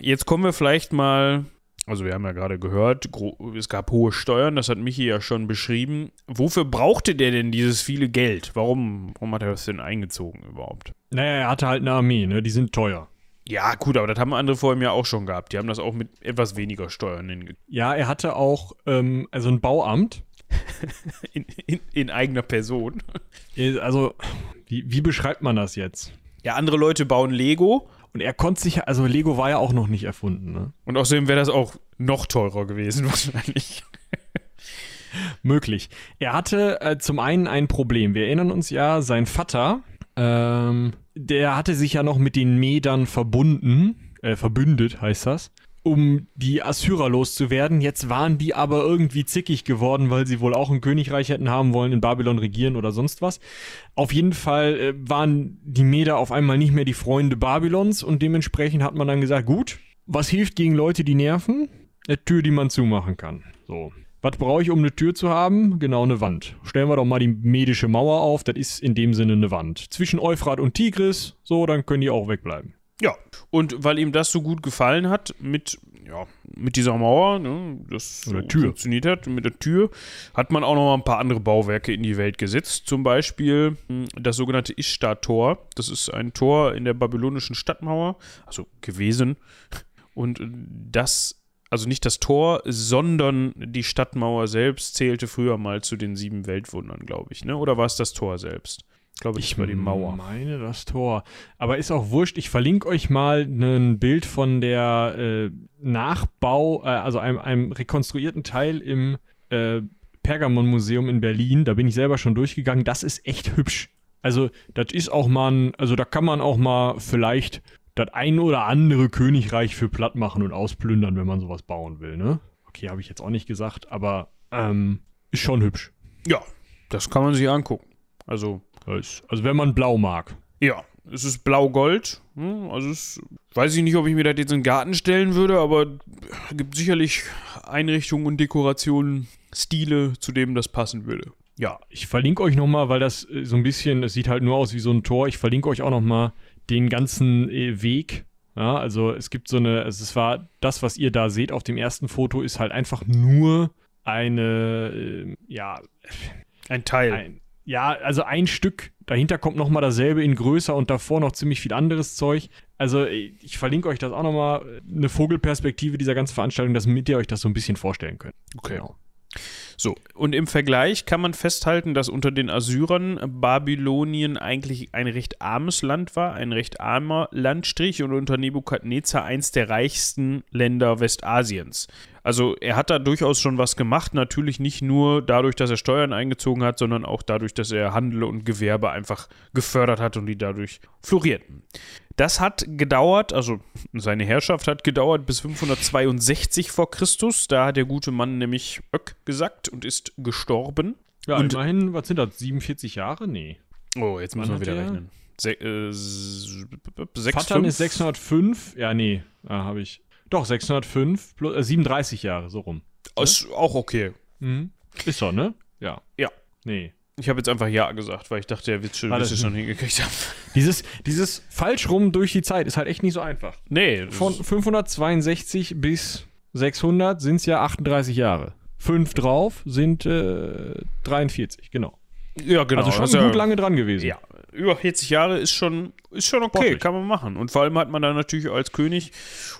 jetzt kommen wir vielleicht mal also wir haben ja gerade gehört, es gab hohe Steuern, das hat Michi ja schon beschrieben. Wofür brauchte der denn dieses viele Geld? Warum, warum hat er das denn eingezogen überhaupt?
Naja, er hatte halt eine Armee, ne? Die sind teuer.
Ja, gut, aber das haben andere vor ihm ja auch schon gehabt. Die haben das auch mit etwas weniger Steuern in,
Ja, er hatte auch ähm, also ein Bauamt.
in, in, in eigener Person.
Äh, Also, wie, wie beschreibt man das jetzt?
Ja, andere Leute bauen Lego
Und er konnte sich, also Lego war ja auch noch nicht erfunden, ne?
und außerdem wäre das auch noch teurer gewesen wahrscheinlich.
Möglich. Er hatte äh, zum einen ein Problem. Wir erinnern uns ja, sein Vater, ähm, der hatte sich ja noch mit den Medern verbunden, äh, verbündet heißt das, um die Assyrer loszuwerden. Jetzt waren die aber irgendwie zickig geworden, weil sie wohl auch ein Königreich hätten haben wollen, in Babylon regieren oder sonst was. Auf jeden Fall äh, waren die Meder auf einmal nicht mehr die Freunde Babylons und dementsprechend hat man dann gesagt, gut, was hilft gegen Leute, die nerven? Eine Tür, die man zumachen kann. So. Was brauche ich, um eine Tür zu haben? Genau eine Wand. Stellen wir doch mal die medische Mauer auf. Das ist in dem Sinne eine Wand. Zwischen Euphrat und Tigris. So, dann können die auch wegbleiben.
Ja, und weil ihm das so gut gefallen hat mit, ja, mit dieser Mauer, ne, das so funktioniert hat, mit der Tür, hat man auch noch mal ein paar andere Bauwerke in die Welt gesetzt. Zum Beispiel mh, das sogenannte Ishtar-Tor. Das ist ein Tor in der babylonischen Stadtmauer, also gewesen. Und das, also nicht das Tor, sondern die Stadtmauer selbst zählte früher mal zu den sieben Weltwundern, glaube ich, ne? Oder war es das Tor selbst? Ich glaube, das war die Mauer.
meine das Tor. Aber ist auch wurscht. Ich verlinke euch mal ein Bild von der äh, Nachbau, äh, also einem, einem rekonstruierten Teil im äh, Pergamon-Museum in Berlin. Da bin ich selber schon durchgegangen. Das ist echt hübsch. Also, das ist auch mal, ein, also da kann man auch mal vielleicht das ein oder andere Königreich für platt machen und ausplündern, wenn man sowas bauen will, ne? Okay, habe ich jetzt auch nicht gesagt, aber ähm, ist schon hübsch.
Ja, das kann man sich angucken. Also,
Also, wenn man blau mag.
Ja, es ist blau-gold. hm, Also es weiß ich nicht, ob ich mir das jetzt in den Garten stellen würde, aber es gibt sicherlich Einrichtungen und Dekorationen, Stile, zu denen das passen würde.
Ja, ich verlinke euch nochmal, weil das äh, so ein bisschen, es sieht halt nur aus wie so ein Tor. Ich verlinke euch auch nochmal den ganzen äh, Weg. Ja, also es gibt so eine, also es war das, was ihr da seht auf dem ersten Foto, ist halt einfach nur eine, äh, ja,
Ein Teil.
ein, ja, also ein Stück. Dahinter kommt nochmal dasselbe in größer und davor noch ziemlich viel anderes Zeug. Also äh, ich verlinke euch das auch nochmal, eine Vogelperspektive dieser ganzen Veranstaltung, damit ihr euch das so ein bisschen vorstellen könnt.
Okay.
Genau.
So, und im Vergleich kann man festhalten, dass unter den Assyrern Babylonien eigentlich ein recht armes Land war, ein recht armer Landstrich und unter Nebukadnezar eins der reichsten Länder Westasiens. Also er hat da durchaus schon was gemacht, natürlich nicht nur dadurch, dass er Steuern eingezogen hat, sondern auch dadurch, dass er Handel und Gewerbe einfach gefördert hat und die dadurch florierten. Das hat gedauert, also seine Herrschaft hat gedauert bis 562 vor Christus. Da hat der gute Mann nämlich Ök gesagt und ist gestorben.
Ja,
Und-
immerhin, was sind das, 47 Jahre? Nee.
Oh, jetzt müssen wir wieder rechnen. Se äh, s- sechs,
Vattern
fünf?
ist 605, ja, nee, ah, habe ich. Doch, 605, plus, äh, 37 Jahre, so rum.
Ist auch okay.
Mhm. Ist doch, ne? Ja.
Ja.
Nee.
Ich habe jetzt einfach Ja gesagt, weil ich dachte, der wird schon, wird schon hingekriegt haben.
Dieses, dieses falsch rum durch die Zeit ist halt echt nicht so einfach.
Nee,
Von
ist-
562 bis 600 sind es ja 38 Jahre. Fünf drauf sind äh, 43, genau.
ja, genau.
also schon
das ist
gut
ja,
lange dran gewesen.
Ja, über 40 Jahre ist schon, ist schon okay,
Sportlich.
kann man machen. Und vor allem hat man dann natürlich als König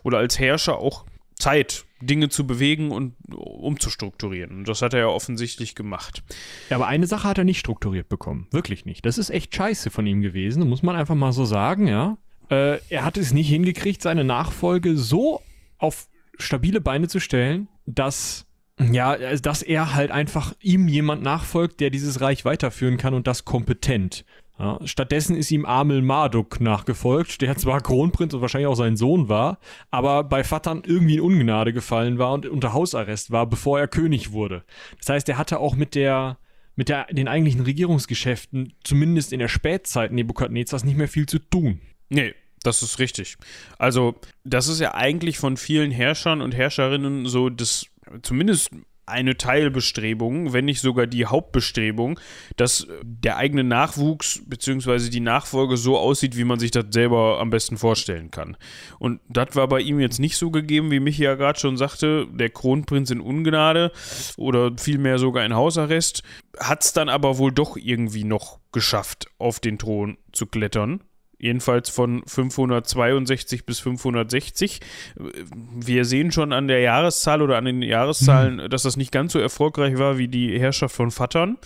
oder als Herrscher auch Zeit, Dinge zu bewegen und umzustrukturieren. Und das hat er ja offensichtlich gemacht.
Ja, aber eine Sache hat er nicht strukturiert bekommen. Wirklich nicht. Das ist echt scheiße von ihm gewesen, muss man einfach mal so sagen, ja. Äh, er hat es nicht hingekriegt, seine Nachfolge so auf stabile Beine zu stellen, dass, ja, dass er halt einfach ihm jemand nachfolgt, der dieses Reich weiterführen kann und das kompetent. Ja, stattdessen ist ihm Amel Marduk nachgefolgt, der zwar Kronprinz und wahrscheinlich auch sein Sohn war, aber bei Vattern irgendwie in Ungnade gefallen war und unter Hausarrest war, bevor er König wurde. Das heißt, er hatte auch mit der mit der, den eigentlichen Regierungsgeschäften, zumindest in der Spätzeit Nebukadnezars, nicht mehr viel zu tun.
Nee, das ist richtig. Also, das ist ja eigentlich von vielen Herrschern und Herrscherinnen so das, zumindest eine Teilbestrebung, wenn nicht sogar die Hauptbestrebung, dass der eigene Nachwuchs bzw. die Nachfolge so aussieht, wie man sich das selber am besten vorstellen kann. Und das war bei ihm jetzt nicht so gegeben, wie Michi ja gerade schon sagte, der Kronprinz in Ungnade oder vielmehr sogar in Hausarrest, hat es dann aber wohl doch irgendwie noch geschafft, auf den Thron zu klettern. Jedenfalls von 562 bis 560. Wir sehen schon an der Jahreszahl oder an den Jahreszahlen, dass das nicht ganz so erfolgreich war wie die Herrschaft von Vattern.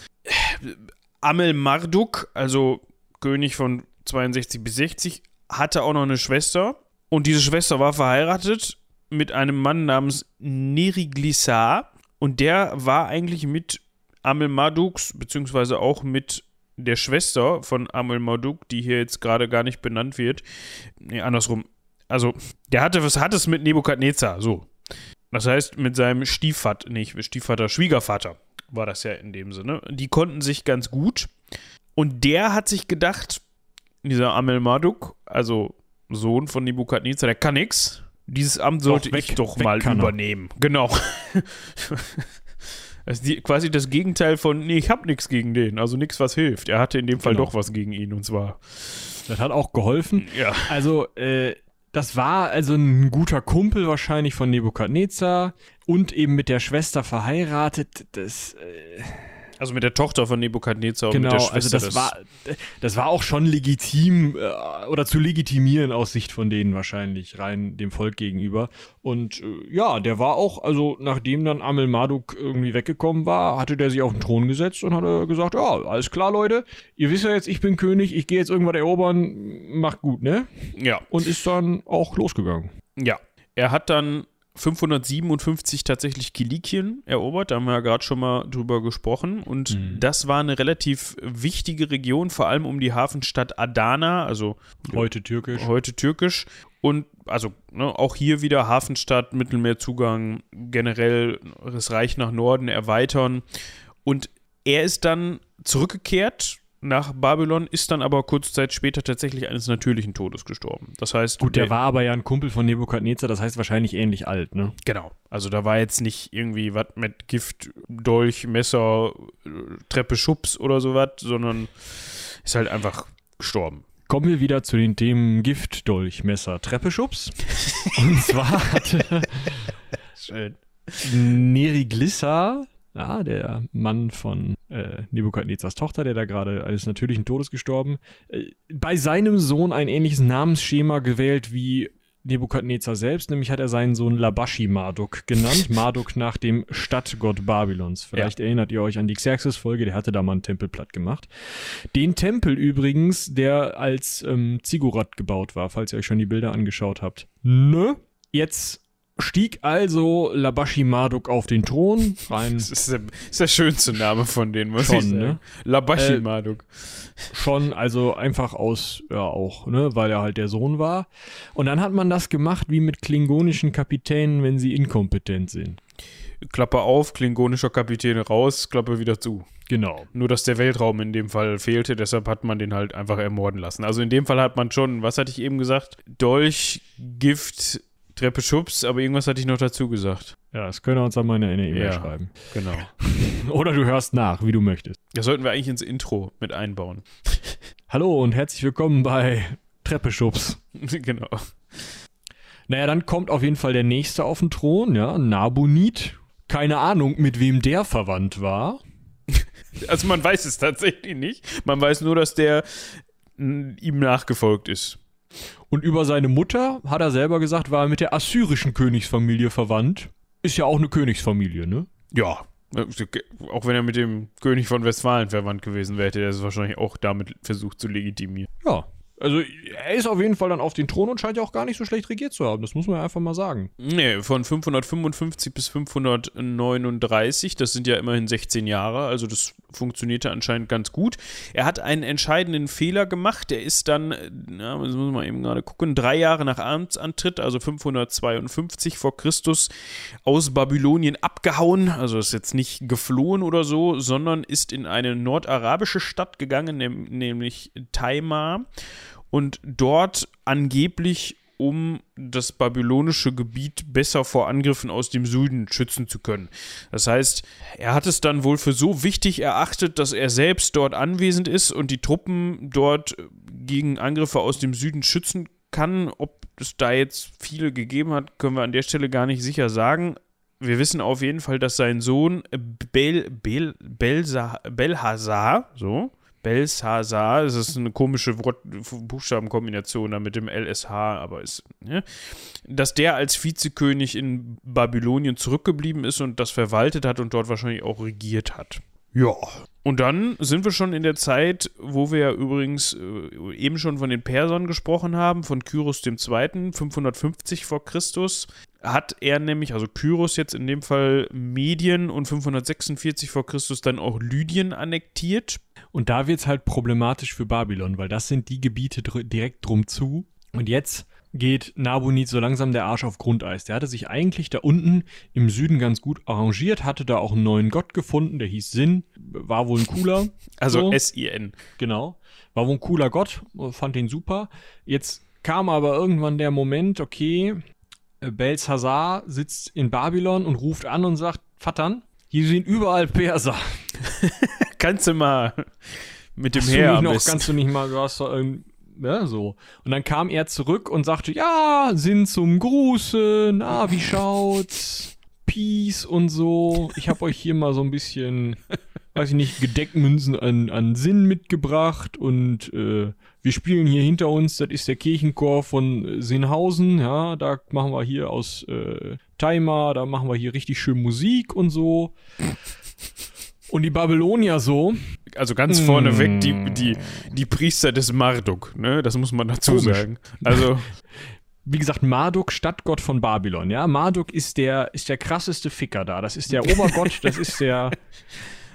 Amel Marduk, also König von 62 bis 60, hatte auch noch eine Schwester. Und diese Schwester war verheiratet mit einem Mann namens Neriglissar. Und der war eigentlich mit Amel Marduks, beziehungsweise auch mit der Schwester von Amel Marduk, die hier jetzt gerade gar nicht benannt wird. Nee, andersrum. Also, der hatte, was hat es mit Nebukadnezar? So. Das heißt, mit seinem Stiefvater, nicht Stiefvater, Schwiegervater war das ja in dem Sinne. Die konnten sich ganz gut. Und der hat sich gedacht, dieser Amel Marduk, also Sohn von Nebukadnezar, der kann nix. Dieses Amt sollte
weg-
ich doch mal
er.
übernehmen. Genau. Das ist quasi das Gegenteil von, nee, ich hab nichts gegen den, also nichts, was hilft. Er hatte in dem Fall
Genau.
doch was gegen ihn und zwar,
Das hat auch geholfen.
ja.
Also, äh, das war also ein guter Kumpel wahrscheinlich von Nebukadnezar und eben mit der Schwester verheiratet. Das, äh,
Also mit der Tochter von Nebukadnezar und
genau,
mit der Schwester.
also das war, das war auch schon legitim äh, oder zu legitimieren aus Sicht von denen wahrscheinlich, rein dem Volk gegenüber. Und äh, ja, der war auch, also nachdem dann Amel Marduk irgendwie weggekommen war, hatte der sich auf den Thron gesetzt und hatte gesagt, ja, alles klar, Leute, ihr wisst ja jetzt, ich bin König, ich gehe jetzt irgendwas erobern, macht gut, ne?
Ja,
Und ist dann auch losgegangen.
ja. Er hat dann 557 tatsächlich Kilikien erobert, da haben wir ja gerade schon mal drüber gesprochen. Und
Mhm.
das war eine relativ wichtige Region, vor allem um die Hafenstadt Adana, also
Heute türkisch.
heute türkisch. Und also ne, auch hier wieder Hafenstadt, Mittelmeerzugang, generell das Reich nach Norden erweitern. Und er ist dann zurückgekehrt nach Babylon, ist dann aber kurze Zeit später tatsächlich eines natürlichen Todes gestorben. Das heißt,
Gut, der war aber ja ein Kumpel von Nebukadnezar, das heißt wahrscheinlich ähnlich alt, ne?
Genau. Also da war jetzt nicht irgendwie was mit Gift, Dolch, Messer, Treppe, Schubs oder sowas, sondern ist halt einfach gestorben.
Kommen wir wieder zu den Themen Gift, Dolch, Messer, Treppeschubs. Und zwar hatte
Schön.
Neriglissa, ja, der Mann von äh, Nebukadnezars Tochter, der da gerade eines natürlichen Todes gestorben, äh, bei seinem Sohn ein ähnliches Namensschema gewählt wie Nebukadnezar selbst, nämlich hat er seinen Sohn Labashi Marduk genannt. Marduk nach dem Stadtgott Babylons. Vielleicht erinnert ihr euch an die Xerxes-Folge, der hatte da mal einen Tempel platt gemacht. Den Tempel übrigens, der als ähm, Ziggurat gebaut war, falls ihr euch schon die Bilder angeschaut habt. Ne? Jetzt stieg also Labashi Marduk auf den Thron, rein
Das ist der, ist der schönste Name von denen, muss
Schon,
ich sagen.
ne?
Labashi
Äh,
Marduk.
schon, also einfach aus, ja auch, ne, weil er halt der Sohn war. Und dann hat man das gemacht wie mit klingonischen Kapitänen, wenn sie inkompetent sind.
Klappe auf, klingonischer Kapitän raus, Klappe wieder zu.
Genau.
Nur, dass der Weltraum in dem Fall fehlte, deshalb hat man den halt einfach ermorden lassen. Also in dem Fall hat man schon, was hatte ich eben gesagt? Dolch, Gift, Treppe Schubs, aber irgendwas hatte ich noch dazu gesagt.
Ja, das können wir uns dann mal in eine E-Mail
Ja.
schreiben.
Genau.
Oder du hörst nach, wie du möchtest.
Das sollten wir eigentlich ins Intro mit einbauen.
Hallo und herzlich willkommen bei Treppeschubs.
genau.
Naja, dann kommt auf jeden Fall der nächste auf den Thron, ja, Nabonid. Keine Ahnung, mit wem der verwandt war.
Also man weiß es tatsächlich nicht. Man weiß nur, dass der ihm nachgefolgt ist.
Und über seine Mutter, hat er selber gesagt, war er mit der assyrischen Königsfamilie verwandt. Ist ja auch eine Königsfamilie, ne?
Ja. Auch wenn er mit dem König von Westfalen verwandt gewesen wäre, hätte er es wahrscheinlich auch damit versucht zu legitimieren.
Ja. Also er ist auf jeden Fall dann auf den Thron und scheint ja auch gar nicht so schlecht regiert zu haben. Das muss man ja einfach mal sagen.
Nee, von 555 bis 539, das sind ja immerhin 16 Jahre, also das funktionierte anscheinend ganz gut. Er hat einen entscheidenden Fehler gemacht, der ist dann, na, das muss man eben gerade gucken, drei Jahre nach Amtsantritt, also 552 vor Christus, aus Babylonien abgehauen, also ist jetzt nicht geflohen oder so, sondern ist in eine nordarabische Stadt gegangen, nämlich Taimar und dort angeblich um das babylonische Gebiet besser vor Angriffen aus dem Süden schützen zu können. Das heißt, er hat es dann wohl für so wichtig erachtet, dass er selbst dort anwesend ist und die Truppen dort gegen Angriffe aus dem Süden schützen kann. Ob es da jetzt viele gegeben hat, können wir an der Stelle gar nicht sicher sagen. Wir wissen auf jeden Fall, dass sein Sohn Bel, Bel, Belsa, Belhazar, so, Belshazzar, das ist eine komische Wort Buchstabenkombination da mit dem LSH, aber ist, ne? dass der als Vizekönig in Babylonien zurückgeblieben ist und das verwaltet hat und dort wahrscheinlich auch regiert hat. Ja. Und dann sind wir schon in der Zeit, wo wir ja übrigens äh, eben schon von den Persern gesprochen haben, von Kyros II., 550 vor Christus, hat er nämlich, also Kyros jetzt in dem Fall Medien und 546 vor Christus dann auch Lydien annektiert.
Und da wird es halt problematisch für Babylon, weil das sind die Gebiete dr direkt drum zu. Und jetzt geht Nabonid so langsam der Arsch auf Grundeis. Der hatte sich eigentlich da unten im Süden ganz gut arrangiert, hatte da auch einen neuen Gott gefunden, der hieß Sin, war wohl ein cooler.
Also
So.
S-I-N.
Genau. War wohl ein cooler Gott, fand ihn super. Jetzt kam aber irgendwann der Moment, okay, Belshazzar sitzt in Babylon und ruft an und sagt, Vattern, hier sind überall Perser.
Kannst du mal mit dem
Hast
Heer
noch, kannst du nicht mal, du hast doch irgend- ja, so. Und dann kam er zurück und sagte, ja, sind zum Gruße, na, wie schaut's? Peace und so. Ich habe euch hier mal so ein bisschen, weiß ich nicht, Gedeckmünzen an, an Sinn mitgebracht und äh, wir spielen hier hinter uns, das ist der Kirchenchor von äh, Sinnhausen, ja, da machen wir hier aus äh, Timer, da machen wir hier richtig schön Musik und so. Und die Babylonier so,
Also ganz vorneweg die, die, die Priester des Marduk, ne? Das muss man dazu
Komisch.
sagen. Also,
wie gesagt, Marduk, Stadtgott von Babylon, ja. Marduk ist der, ist der krasseste Ficker da. Das ist der Obergott, das ist der,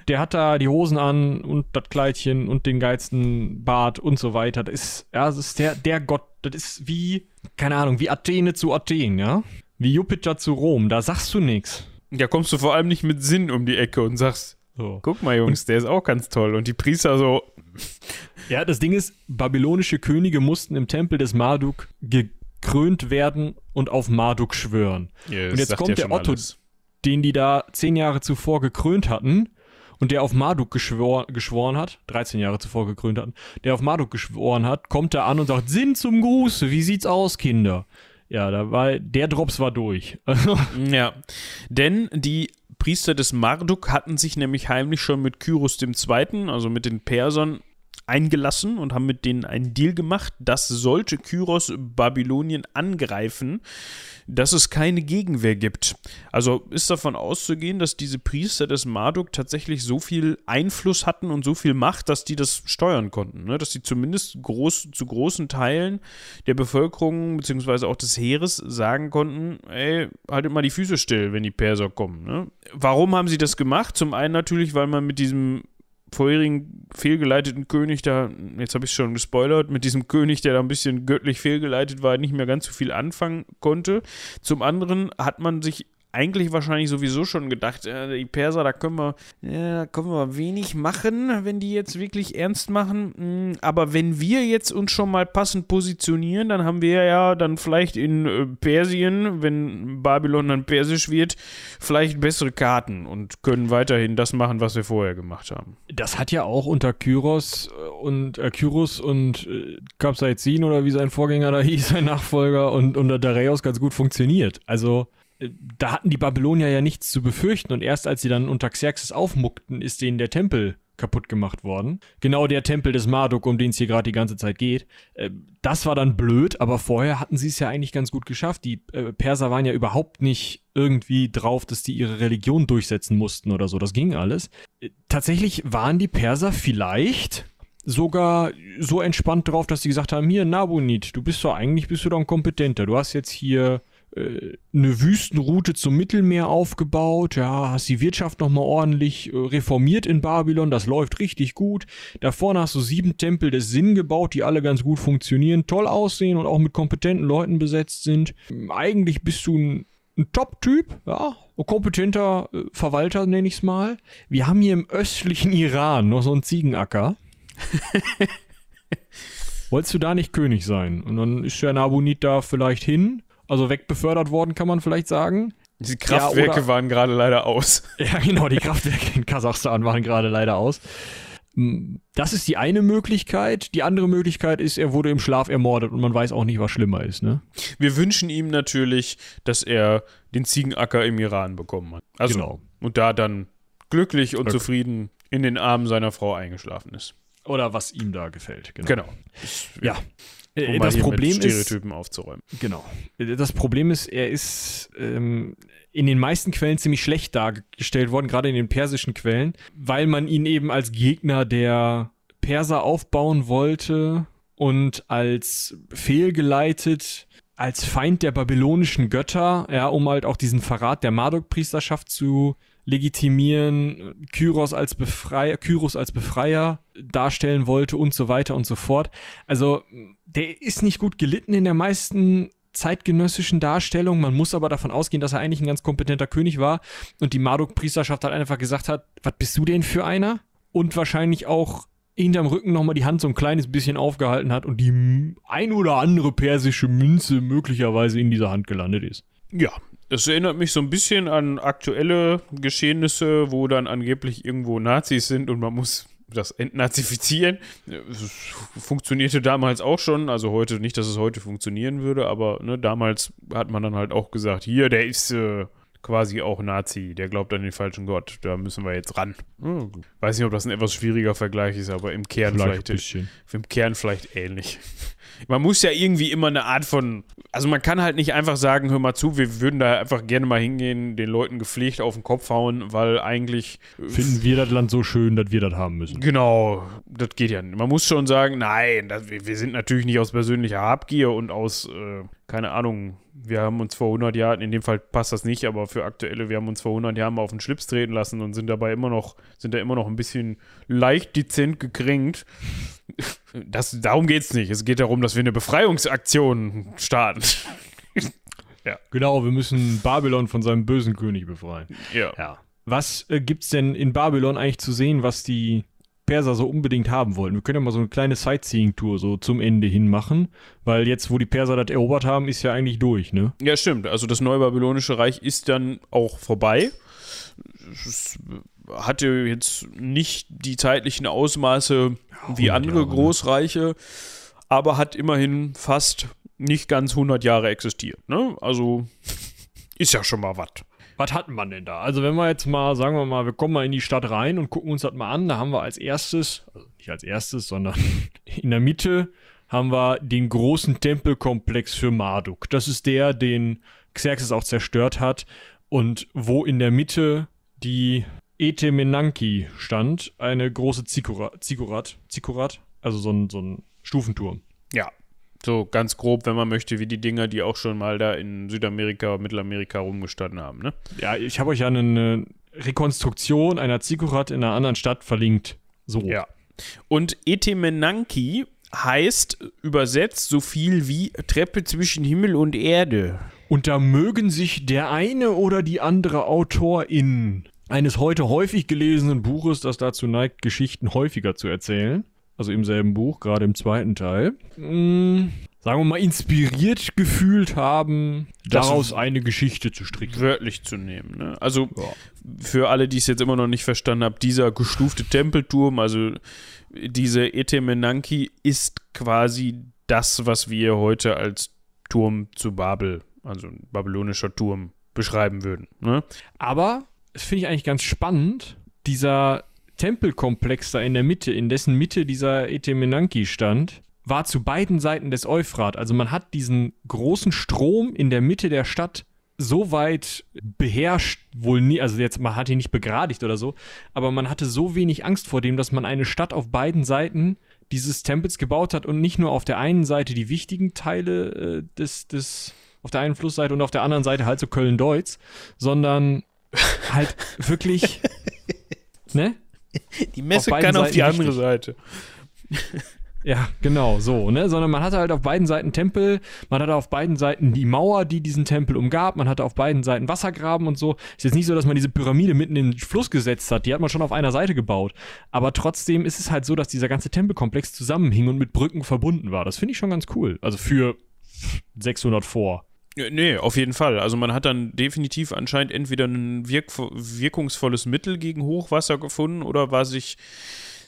der hat da die Hosen an und das Kleidchen und den geilsten Bart und so weiter. Das ist, ja, das ist der, der Gott, das ist wie, keine Ahnung, wie Athene zu Athen, ja. Wie Jupiter zu Rom, da sagst du nix.
da kommst du vor allem nicht mit Sinn um die Ecke und sagst,
So.
guck mal, Jungs, der ist auch ganz toll. Und die Priester so,
Ja, das Ding ist, babylonische Könige mussten im Tempel des Marduk gekrönt werden und auf Marduk schwören.
ja,
Und jetzt kommt
ja
der Otto,
alles.
den die da zehn Jahre zuvor gekrönt hatten und der auf Marduk geschwor, geschworen hat, 13 Jahre zuvor gekrönt hatten, der auf Marduk geschworen hat, kommt da an und sagt, Sinn zum Gruße, wie sieht's aus, Kinder? Ja, da war, der Drops war durch.
Ja, denn die Priester des Marduk hatten sich nämlich heimlich schon mit Kyros II., also mit den Persern, eingelassen und haben mit denen einen Deal gemacht, dass sollte Kyros Babylonien angreifen, dass es keine Gegenwehr gibt. Also ist davon auszugehen, dass diese Priester des Marduk tatsächlich so viel Einfluss hatten und so viel Macht, dass die das steuern konnten. Ne? Dass sie zumindest groß, zu großen Teilen der Bevölkerung beziehungsweise auch des Heeres sagen konnten, ey, haltet mal die Füße still, wenn die Perser kommen. Ne? Warum haben sie das gemacht? Zum einen natürlich, weil man mit diesem vorherigen fehlgeleiteten König da, jetzt habe ich schon gespoilert, mit diesem König, der da ein bisschen göttlich fehlgeleitet war, nicht mehr ganz so viel anfangen konnte. Zum anderen hat man sich eigentlich wahrscheinlich sowieso schon gedacht, äh, die Perser, da können wir, da können wir wenig machen, wenn die jetzt wirklich ernst machen. Mm, aber wenn wir jetzt uns schon mal passend positionieren, dann haben wir ja dann vielleicht in äh, Persien, wenn Babylon dann persisch wird, vielleicht bessere Karten und können weiterhin das machen, was wir vorher gemacht haben.
Das hat ja auch unter Kyros äh, und äh, Kyros und äh, Kapsaizin oder wie sein Vorgänger da hieß, sein Nachfolger und unter Dareios ganz gut funktioniert. Also äh, da hatten die Babylonier ja nichts zu befürchten und erst als sie dann unter Xerxes aufmuckten, ist denen der Tempel kaputt gemacht worden. Genau der Tempel des Marduk, um den es hier gerade die ganze Zeit geht. Äh, das war dann blöd, aber vorher hatten sie es ja eigentlich ganz gut geschafft. Die äh, Perser waren ja überhaupt nicht irgendwie drauf, dass die ihre Religion durchsetzen mussten oder so. Das ging alles. Tatsächlich waren die Perser vielleicht sogar so entspannt drauf, dass sie gesagt haben, hier, Nabonid, du bist doch eigentlich, bist du doch ein Kompetenter. Du hast jetzt hier äh, eine Wüstenroute zum Mittelmeer aufgebaut, ja, hast die Wirtschaft nochmal ordentlich äh, reformiert in Babylon, das läuft richtig gut. Da vorne hast du sieben Tempel des Sinn gebaut, die alle ganz gut funktionieren, toll aussehen und auch mit kompetenten Leuten besetzt sind. Eigentlich bist du ein, ein Top-Typ, ja, ein kompetenter äh, Verwalter, nenne ich es mal. Wir haben hier im östlichen Iran noch so einen Ziegenacker. Wolltest du da nicht König sein? Und dann ist der Nabonid da vielleicht hin, also wegbefördert worden, kann man vielleicht sagen.
Die Kraftwerke
Ja,
waren gerade leider aus.
Ja, genau, die Kraftwerke in Kasachstan waren gerade leider aus. Mm, Das ist die eine Möglichkeit. Die andere Möglichkeit ist, er wurde im Schlaf ermordet und man weiß auch nicht, was schlimmer ist, ne?
Wir wünschen ihm natürlich, dass er den Ziegenacker im Iran bekommen hat. Also,
Genau.
Und da dann glücklich und
Okay.
zufrieden in den Armen seiner Frau eingeschlafen ist.
Oder was ihm da gefällt, genau.
Genau.
Ja.
Um
Äh, das Problem
mit
ist,
Stereotypen aufzuräumen.
Genau. Das Problem ist, er ist ähm, in den meisten Quellen ziemlich schlecht dargestellt worden, gerade in den persischen Quellen, weil man ihn eben als Gegner der Perser aufbauen wollte und als fehlgeleitet, als Feind der babylonischen Götter, ja, um halt auch diesen Verrat der Marduk-Priesterschaft zu legitimieren, Kyros als Befreier, Kyros als Befreier darstellen wollte und so weiter und so fort. Also, der ist nicht gut gelitten in der meisten zeitgenössischen Darstellung. Man muss aber davon ausgehen, dass er eigentlich ein ganz kompetenter König war und die Marduk-Priesterschaft halt einfach gesagt hat, was bist du denn für einer? Und wahrscheinlich auch hinterm Rücken nochmal die Hand so ein kleines bisschen aufgehalten hat und die ein oder andere persische Münze möglicherweise in dieser Hand gelandet ist.
Ja, es erinnert mich so ein bisschen an aktuelle Geschehnisse, wo dann angeblich irgendwo Nazis sind und man muss das entnazifizieren. Es funktionierte damals auch schon, also heute nicht, dass es heute funktionieren würde, aber ne, damals hat man dann halt auch gesagt, hier, der ist äh, quasi auch Nazi, der glaubt an den falschen Gott, da müssen wir jetzt ran. Hm, Weiß nicht, ob das ein etwas schwieriger Vergleich ist, aber im Kern vielleicht,
bisschen.
im Kern vielleicht ähnlich. Man muss ja irgendwie immer eine Art von. Also man kann halt nicht einfach sagen, hör mal zu, wir würden da einfach gerne mal hingehen, den Leuten gepflegt auf den Kopf hauen, weil eigentlich. äh,
Finden wir das Land so schön, dass wir das haben müssen.
Genau, das geht ja nicht. Man muss schon sagen, nein, das, wir, wir sind natürlich nicht aus persönlicher Habgier und aus, äh, keine Ahnung, wir haben uns vor 100 Jahren, in dem Fall passt das nicht, aber für aktuelle, wir haben uns vor 100 Jahren mal auf den Schlips treten lassen und sind dabei immer noch, sind da immer noch ein bisschen leicht dezent gekränkt. Das, darum geht's nicht. Es geht darum, dass wir eine Befreiungsaktion starten.
Genau, wir müssen Babylon von seinem bösen König befreien.
Ja.
Ja. Was äh, gibt's denn in Babylon eigentlich zu sehen, was die Perser so unbedingt haben wollten? Wir können ja mal so eine kleine Sightseeing-Tour so zum Ende hin machen, weil jetzt, wo die Perser das erobert haben, ist ja eigentlich durch, ne?
Ja, stimmt. Also das Neubabylonische Reich ist dann auch vorbei. Es hatte jetzt nicht die zeitlichen Ausmaße wie
100
andere
Jahre, ne?
Großreiche, aber hat immerhin fast nicht ganz 100 Jahre existiert. Ne? Also ist ja schon mal was.
Was hatten man denn da? Also, wenn wir jetzt mal, sagen wir mal, wir kommen mal in die Stadt rein und gucken uns das mal an, da haben wir als erstes, also nicht als erstes, sondern in der Mitte haben wir den großen Tempelkomplex für Marduk. Das ist der, den Xerxes auch zerstört hat und wo in der Mitte die Etemenanki stand, eine große Zikkurat, Zikkurat, also so ein, so ein Stufenturm.
Ja. So ganz grob, wenn man möchte, wie die Dinger, die auch schon mal da in Südamerika, Mittelamerika rumgestanden haben. Ne?
Ja, ich habe euch ja eine Rekonstruktion einer Zikkurat in einer anderen Stadt verlinkt. So.
Ja. Und Etemenanki heißt übersetzt so viel wie Treppe zwischen Himmel und Erde.
Und da mögen sich der eine oder die andere Autorin eines heute häufig gelesenen Buches, das dazu neigt, Geschichten häufiger zu erzählen, also im selben Buch, gerade im zweiten Teil, mh, sagen wir mal, inspiriert gefühlt haben,
Das-
daraus eine Geschichte zu stricken.
wörtlich zu nehmen. Ne? Also
Ja.
für alle, die es jetzt immer noch nicht verstanden haben, dieser gestufte Tempelturm, also diese Etemenanki, ist quasi das, was wir heute als Turm zu Babel, also ein babylonischer Turm, beschreiben würden. Ne?
Aber das finde ich eigentlich ganz spannend, dieser Tempelkomplex da in der Mitte, in dessen Mitte dieser Etemenanki stand, war zu beiden Seiten des Euphrat. Also man hat diesen großen Strom in der Mitte der Stadt so weit beherrscht, wohl nie, also jetzt, man hat ihn nicht begradigt oder so, aber man hatte so wenig Angst vor dem, dass man eine Stadt auf beiden Seiten dieses Tempels gebaut hat und nicht nur auf der einen Seite die wichtigen Teile äh, des, des, auf der einen Flussseite und auf der anderen Seite halt so Köln-Deutz, sondern halt wirklich, ne?
Die Messe
Auf
kann auf die
Seiten
andere
wichtig.
Seite.
Ja, genau, so, ne? Sondern man hatte halt auf beiden Seiten Tempel, man hatte auf beiden Seiten die Mauer, die diesen Tempel umgab, man hatte auf beiden Seiten Wassergraben und so. Ist jetzt nicht so, dass man diese Pyramide mitten in den Fluss gesetzt hat, die hat man schon auf einer Seite gebaut. Aber trotzdem ist es halt so, dass dieser ganze Tempelkomplex zusammenhing und mit Brücken verbunden war. Das finde ich schon ganz cool. Also für 600 vor.
Ja, Nee, auf jeden Fall. Also man hat dann definitiv anscheinend entweder ein wirk wirkungsvolles Mittel gegen Hochwasser gefunden oder war sich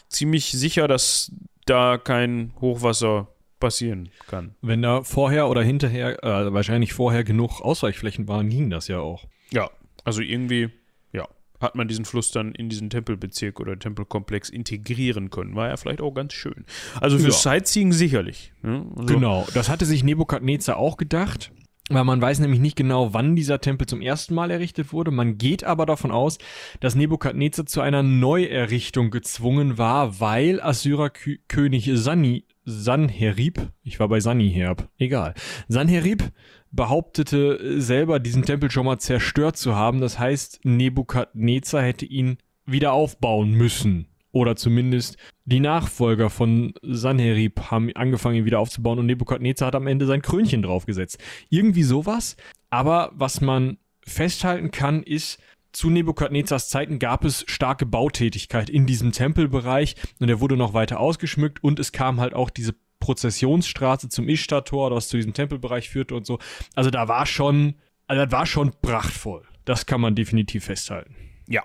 ziemlich sicher, dass da kein Hochwasser passieren kann.
Wenn da vorher oder hinterher, äh, wahrscheinlich vorher genug Ausweichflächen waren, ging das ja auch.
Ja, also irgendwie, ja, hat man diesen Fluss dann in diesen Tempelbezirk oder Tempelkomplex integrieren können. War ja vielleicht auch ganz schön. Also für
Ja.
Sightseeing sicherlich. Ne? Also,
Genau, das hatte sich Nebukadnezar auch gedacht. Weil man weiß nämlich nicht genau, wann dieser Tempel zum ersten Mal errichtet wurde. Man geht aber davon aus, dass Nebukadnezar zu einer Neuerrichtung gezwungen war, weil Assyrerkönig Sani, Sanherib, ich war bei Saniherb, egal. Sanherib behauptete selber, diesen Tempel schon mal zerstört zu haben. Das heißt, Nebukadnezar hätte ihn wieder aufbauen müssen. Oder zumindest die Nachfolger von Sanherib haben angefangen, ihn wieder aufzubauen und Nebukadnezar hat am Ende sein Krönchen draufgesetzt. Irgendwie sowas. Aber was man festhalten kann, ist, zu Nebukadnezars Zeiten gab es starke Bautätigkeit in diesem Tempelbereich und er wurde noch weiter ausgeschmückt und es kam halt auch diese Prozessionsstraße zum Ishtar-Tor, das zu diesem Tempelbereich führte und so. Also da war schon, also das war schon prachtvoll. Das kann man definitiv festhalten.
Ja.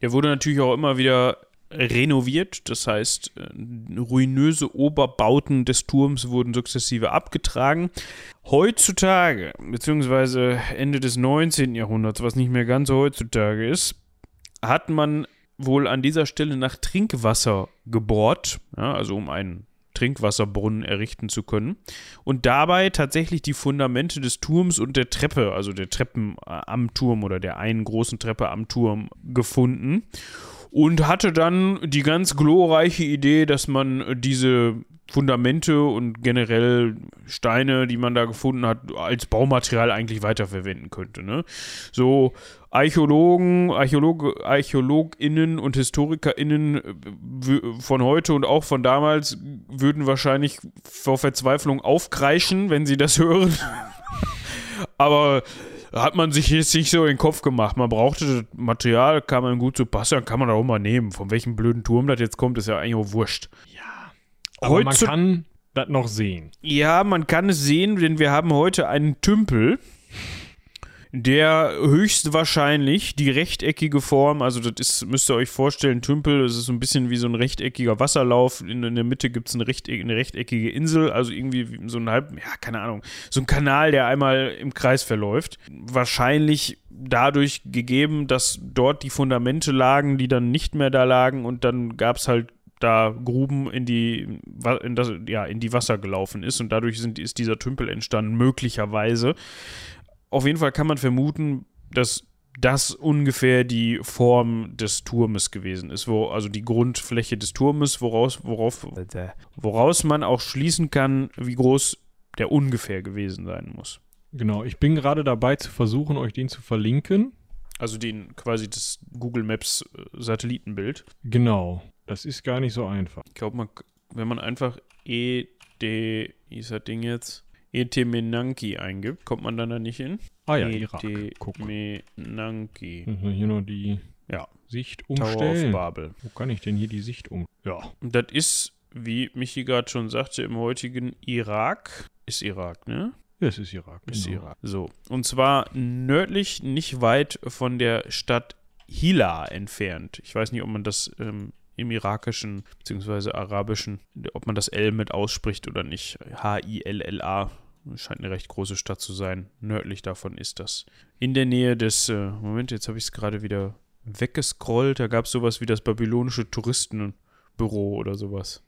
Der wurde natürlich auch immer wieder renoviert. Das heißt, äh, ruinöse Oberbauten des Turms wurden sukzessive abgetragen. Heutzutage, beziehungsweise Ende des 19. Jahrhunderts, was nicht mehr ganz heutzutage ist, hat man wohl an dieser Stelle nach Trinkwasser gebohrt, ja, also um einen Trinkwasserbrunnen errichten zu können. Und dabei tatsächlich die Fundamente des Turms und der Treppe, also der Treppen äh, am Turm oder der einen großen Treppe am Turm gefunden. Und hatte dann die ganz glorreiche Idee, dass man diese Fundamente und generell Steine, die man da gefunden hat, als Baumaterial eigentlich weiterverwenden könnte. Ne? So Archäologen, Archäolog, ArchäologInnen und HistorikerInnen äh, von heute und auch von damals würden wahrscheinlich vor Verzweiflung aufkreischen, wenn sie das hören. Aber hat man sich jetzt nicht so in den Kopf gemacht. Man brauchte das Material, kam einem gut zu passen, dann kann man auch mal nehmen. Von welchem blöden Turm das jetzt kommt, ist ja eigentlich auch wurscht.
Aber man
Heutzu-
kann das noch sehen.
Ja, man kann es sehen, denn wir haben heute einen Tümpel, der höchstwahrscheinlich die rechteckige Form, also das ist, müsst ihr euch vorstellen, Tümpel, das ist so ein bisschen wie so ein rechteckiger Wasserlauf. In, in der Mitte gibt es eine, rechteck, eine rechteckige Insel, also irgendwie wie so ein halb, ja, keine Ahnung, so ein Kanal, der einmal im Kreis verläuft. Wahrscheinlich dadurch gegeben, dass dort die Fundamente lagen, die dann nicht mehr da lagen und dann gab es halt da Gruben in die, in das, ja, in die Wasser gelaufen ist und dadurch sind, ist dieser Tümpel entstanden, möglicherweise. Auf jeden Fall kann man vermuten, dass das ungefähr die Form des Turmes gewesen ist, wo, also die Grundfläche des Turmes, woraus, worauf, woraus man auch schließen kann, wie groß der ungefähr gewesen sein muss.
Genau, ich bin gerade dabei zu versuchen, euch den zu verlinken.
Also den quasi das Google Maps äh, Satellitenbild.
Genau, das ist gar nicht so einfach.
Ich glaube, man, wenn man einfach ED, wie ist das Ding jetzt? Etemenanki eingibt, kommt man dann da nicht hin?
Ah ja, Irak.
Etemenanki.
Also hier nur die
Ja,
Sicht
Tower of
umstellen.
Babel.
Wo kann ich denn hier die Sicht um? Ja.
Und das ist, wie Michi gerade schon sagte, im heutigen Irak. Ist Irak, ne?
Das ist Irak.
Ist
genau.
Irak. So. Und zwar nördlich, nicht weit von der Stadt Hila entfernt. Ich weiß nicht, ob man das ähm, im irakischen bzw. arabischen, ob man das L mit ausspricht oder nicht. H-I-L-L-A. Scheint eine recht große Stadt zu sein. Nördlich davon ist das. In der Nähe des, äh, Moment, jetzt habe ich es gerade wieder weggescrollt. Da gab es sowas wie das babylonische Touristenbüro oder sowas.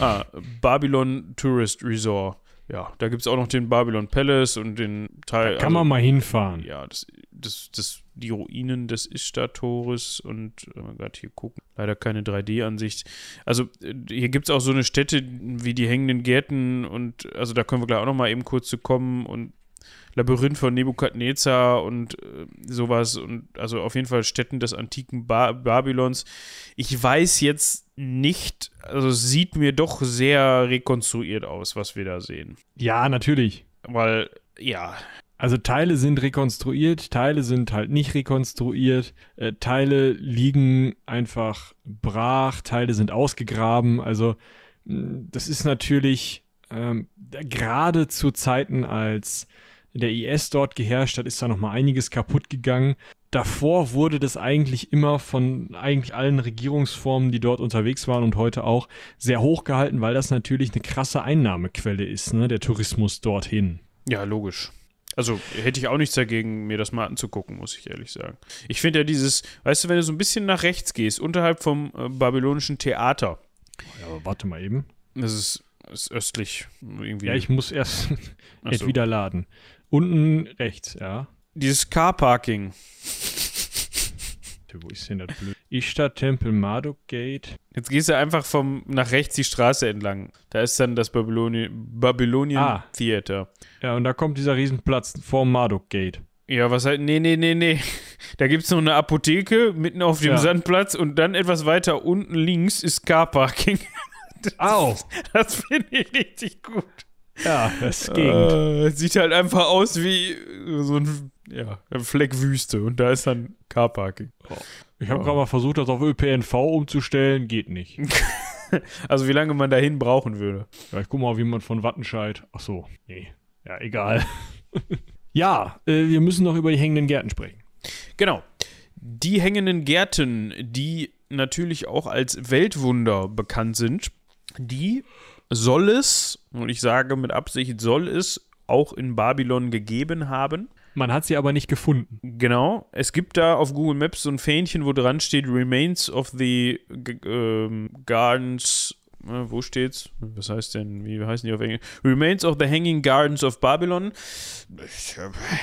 Ah, Babylon Tourist Resort. Ja, da gibt es auch noch den Babylon Palace und den Teil.
Kann man mal hinfahren.
Ja, das, das, das, die Ruinen des Ishtar-Tores und äh, mal gerade hier gucken. Leider keine 3D-Ansicht. Also äh, hier gibt es auch so eine Stätte wie die hängenden Gärten und also da können wir gleich auch noch mal eben kurz zu kommen und Labyrinth von Nebukadnezar und äh, sowas und also auf jeden Fall Städten des antiken ba Babylons. Ich weiß jetzt nicht, also es sieht mir doch sehr rekonstruiert aus, was wir da sehen.
Ja, natürlich.
Weil, ja,
Also Teile sind rekonstruiert, Teile sind halt nicht rekonstruiert, äh, Teile liegen einfach brach, Teile sind ausgegraben. Also mh, das ist natürlich ähm, gerade zu Zeiten, als der IS dort geherrscht hat, ist da noch mal einiges kaputt gegangen. Davor wurde das eigentlich immer von eigentlich allen Regierungsformen, die dort unterwegs waren und heute auch, sehr hoch gehalten, weil das natürlich eine krasse Einnahmequelle ist, ne, der Tourismus dorthin.
Ja, logisch. Also hätte ich auch nichts dagegen, mir das mal anzugucken, muss ich ehrlich sagen. Ich finde ja dieses, weißt du, wenn du so ein bisschen nach rechts gehst, unterhalb vom äh, babylonischen Theater,
Ja, aber warte mal eben.
das ist, ist östlich irgendwie.
Ja, ich muss erst
so.
wieder laden. Unten rechts, ja.
Dieses Carparking.
Wo ist denn das blöd? Ishtar Tempel Marduk Gate.
Jetzt gehst du einfach vom nach rechts die Straße entlang. Da ist dann das Babyloni Babylonian
Ah.
Theater.
Ja, und da kommt dieser Riesenplatz vor Marduk Gate.
Ja, was halt, nee, nee, nee, nee. Da gibt es noch eine Apotheke mitten auf dem
Ja.
Sandplatz und dann etwas weiter unten links ist Carparking.
Au!
Das finde ich richtig gut.
Ja, das Gegend.
Äh, sieht halt einfach aus wie so ein, ja, ein Fleck Wüste und da ist dann Carparking.
ich habe gerade mal versucht, das auf ÖPNV umzustellen. Geht nicht.
Also wie lange man dahin brauchen würde.
Ja, ich guck mal, wie man von Wattenscheid. Ach so, nee. Ja, egal. ja, äh, wir müssen noch über die hängenden Gärten sprechen.
Genau. Die hängenden Gärten, die natürlich auch als Weltwunder bekannt sind, die soll es, und ich sage mit Absicht, soll es auch in Babylon gegeben haben.
Man hat sie aber nicht gefunden.
Genau. Es gibt da auf Google Maps so ein Fähnchen, wo dran steht Remains of the G ähm, Gardens. Äh, wo steht's? Was heißt denn? Wie heißen die auf Englisch? Remains of the Hanging Gardens of Babylon. Äh,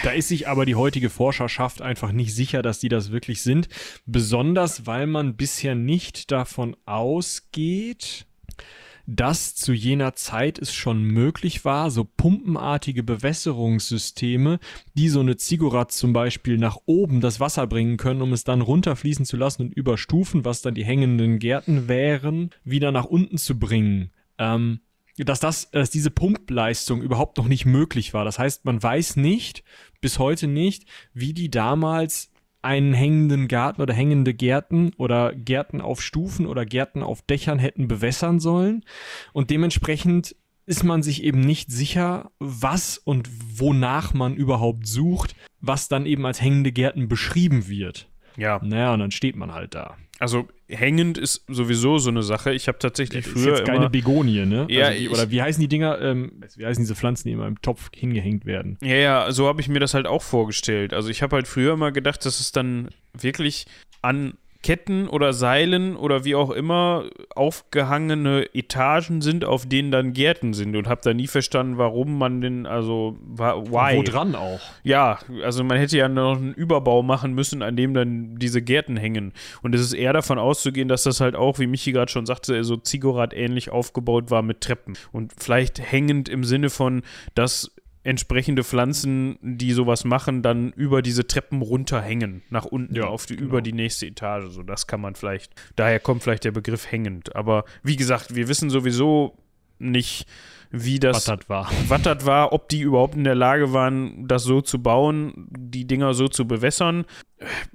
Da ist sich aber die heutige Forscherschaft einfach nicht sicher, dass die das wirklich sind. Besonders, weil man bisher nicht davon ausgeht, dass zu jener Zeit es schon möglich war, so pumpenartige Bewässerungssysteme, die so eine Ziggurat zum Beispiel nach oben das Wasser bringen können, um es dann runterfließen zu lassen und über Stufen, was dann die hängenden Gärten wären, wieder nach unten zu bringen. Ähm, dass das, dass diese Pumpleistung überhaupt noch nicht möglich war. Das heißt, man weiß nicht, bis heute nicht, wie die damals einen hängenden Garten oder hängende Gärten oder Gärten auf Stufen oder Gärten auf Dächern hätten bewässern sollen. Und dementsprechend ist man sich eben nicht sicher, was und wonach man überhaupt sucht, was dann eben als hängende Gärten beschrieben wird.
Ja,
Naja, und dann steht man halt da.
also hängend ist sowieso so eine Sache. Ich habe tatsächlich
ist
früher
jetzt keine Begonie, ne?
Ja,
also die, oder wie heißen die Dinger? Ähm, wie heißen diese Pflanzen, die immer im Topf hingehängt werden?
Ja, ja, so habe ich mir das halt auch vorgestellt. Also ich habe halt früher immer gedacht, dass es dann wirklich an Ketten oder Seilen oder wie auch immer aufgehangene Etagen sind, auf denen dann Gärten sind und habe da nie verstanden, warum man den, also why.
Wo dran auch?
Ja, also man hätte ja noch einen Überbau machen müssen, an dem dann diese Gärten hängen. Und es ist eher davon auszugehen, dass das halt auch, wie Michi gerade schon sagte, so Ziggurat-ähnlich aufgebaut war mit Treppen. Und vielleicht hängend im Sinne von, dass entsprechende Pflanzen, die sowas machen, dann über diese Treppen runterhängen, nach unten
Ja,
auf die,
genau.
über die nächste Etage. So, das kann man vielleicht, daher kommt vielleicht der Begriff hängend. Aber wie gesagt, wir wissen sowieso nicht, wie das,
das war.
das war, ob die überhaupt in der Lage waren, das so zu bauen, die Dinger so zu bewässern.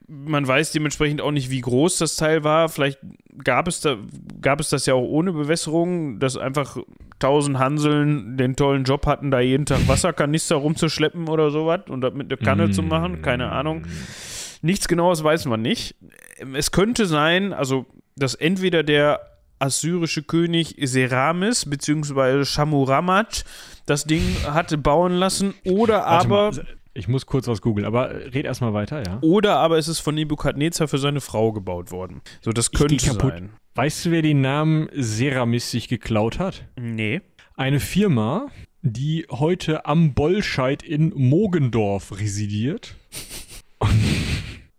Man weiß dementsprechend auch nicht, wie groß das Teil war. Vielleicht gab es, da, gab es das ja auch ohne Bewässerung, dass einfach tausend Hanseln den tollen Job hatten, da jeden Tag Wasserkanister rumzuschleppen oder sowas und das mit der Kanne zu machen. Keine Ahnung. Nichts Genaues weiß man nicht. Es könnte sein, also, dass entweder der assyrische König Seramis bzw. Shamuramat das Ding hatte bauen lassen oder
Warte
aber
mal, ich muss kurz was googeln, aber red erstmal weiter, ja.
oder aber es ist von Nebukadnezar für seine Frau gebaut worden. So, das könnte
kaputt.
sein.
Weißt du, wer den Namen Seramis sich geklaut hat?
Nee.
Eine Firma, die heute am Bollscheid in Mogendorf residiert.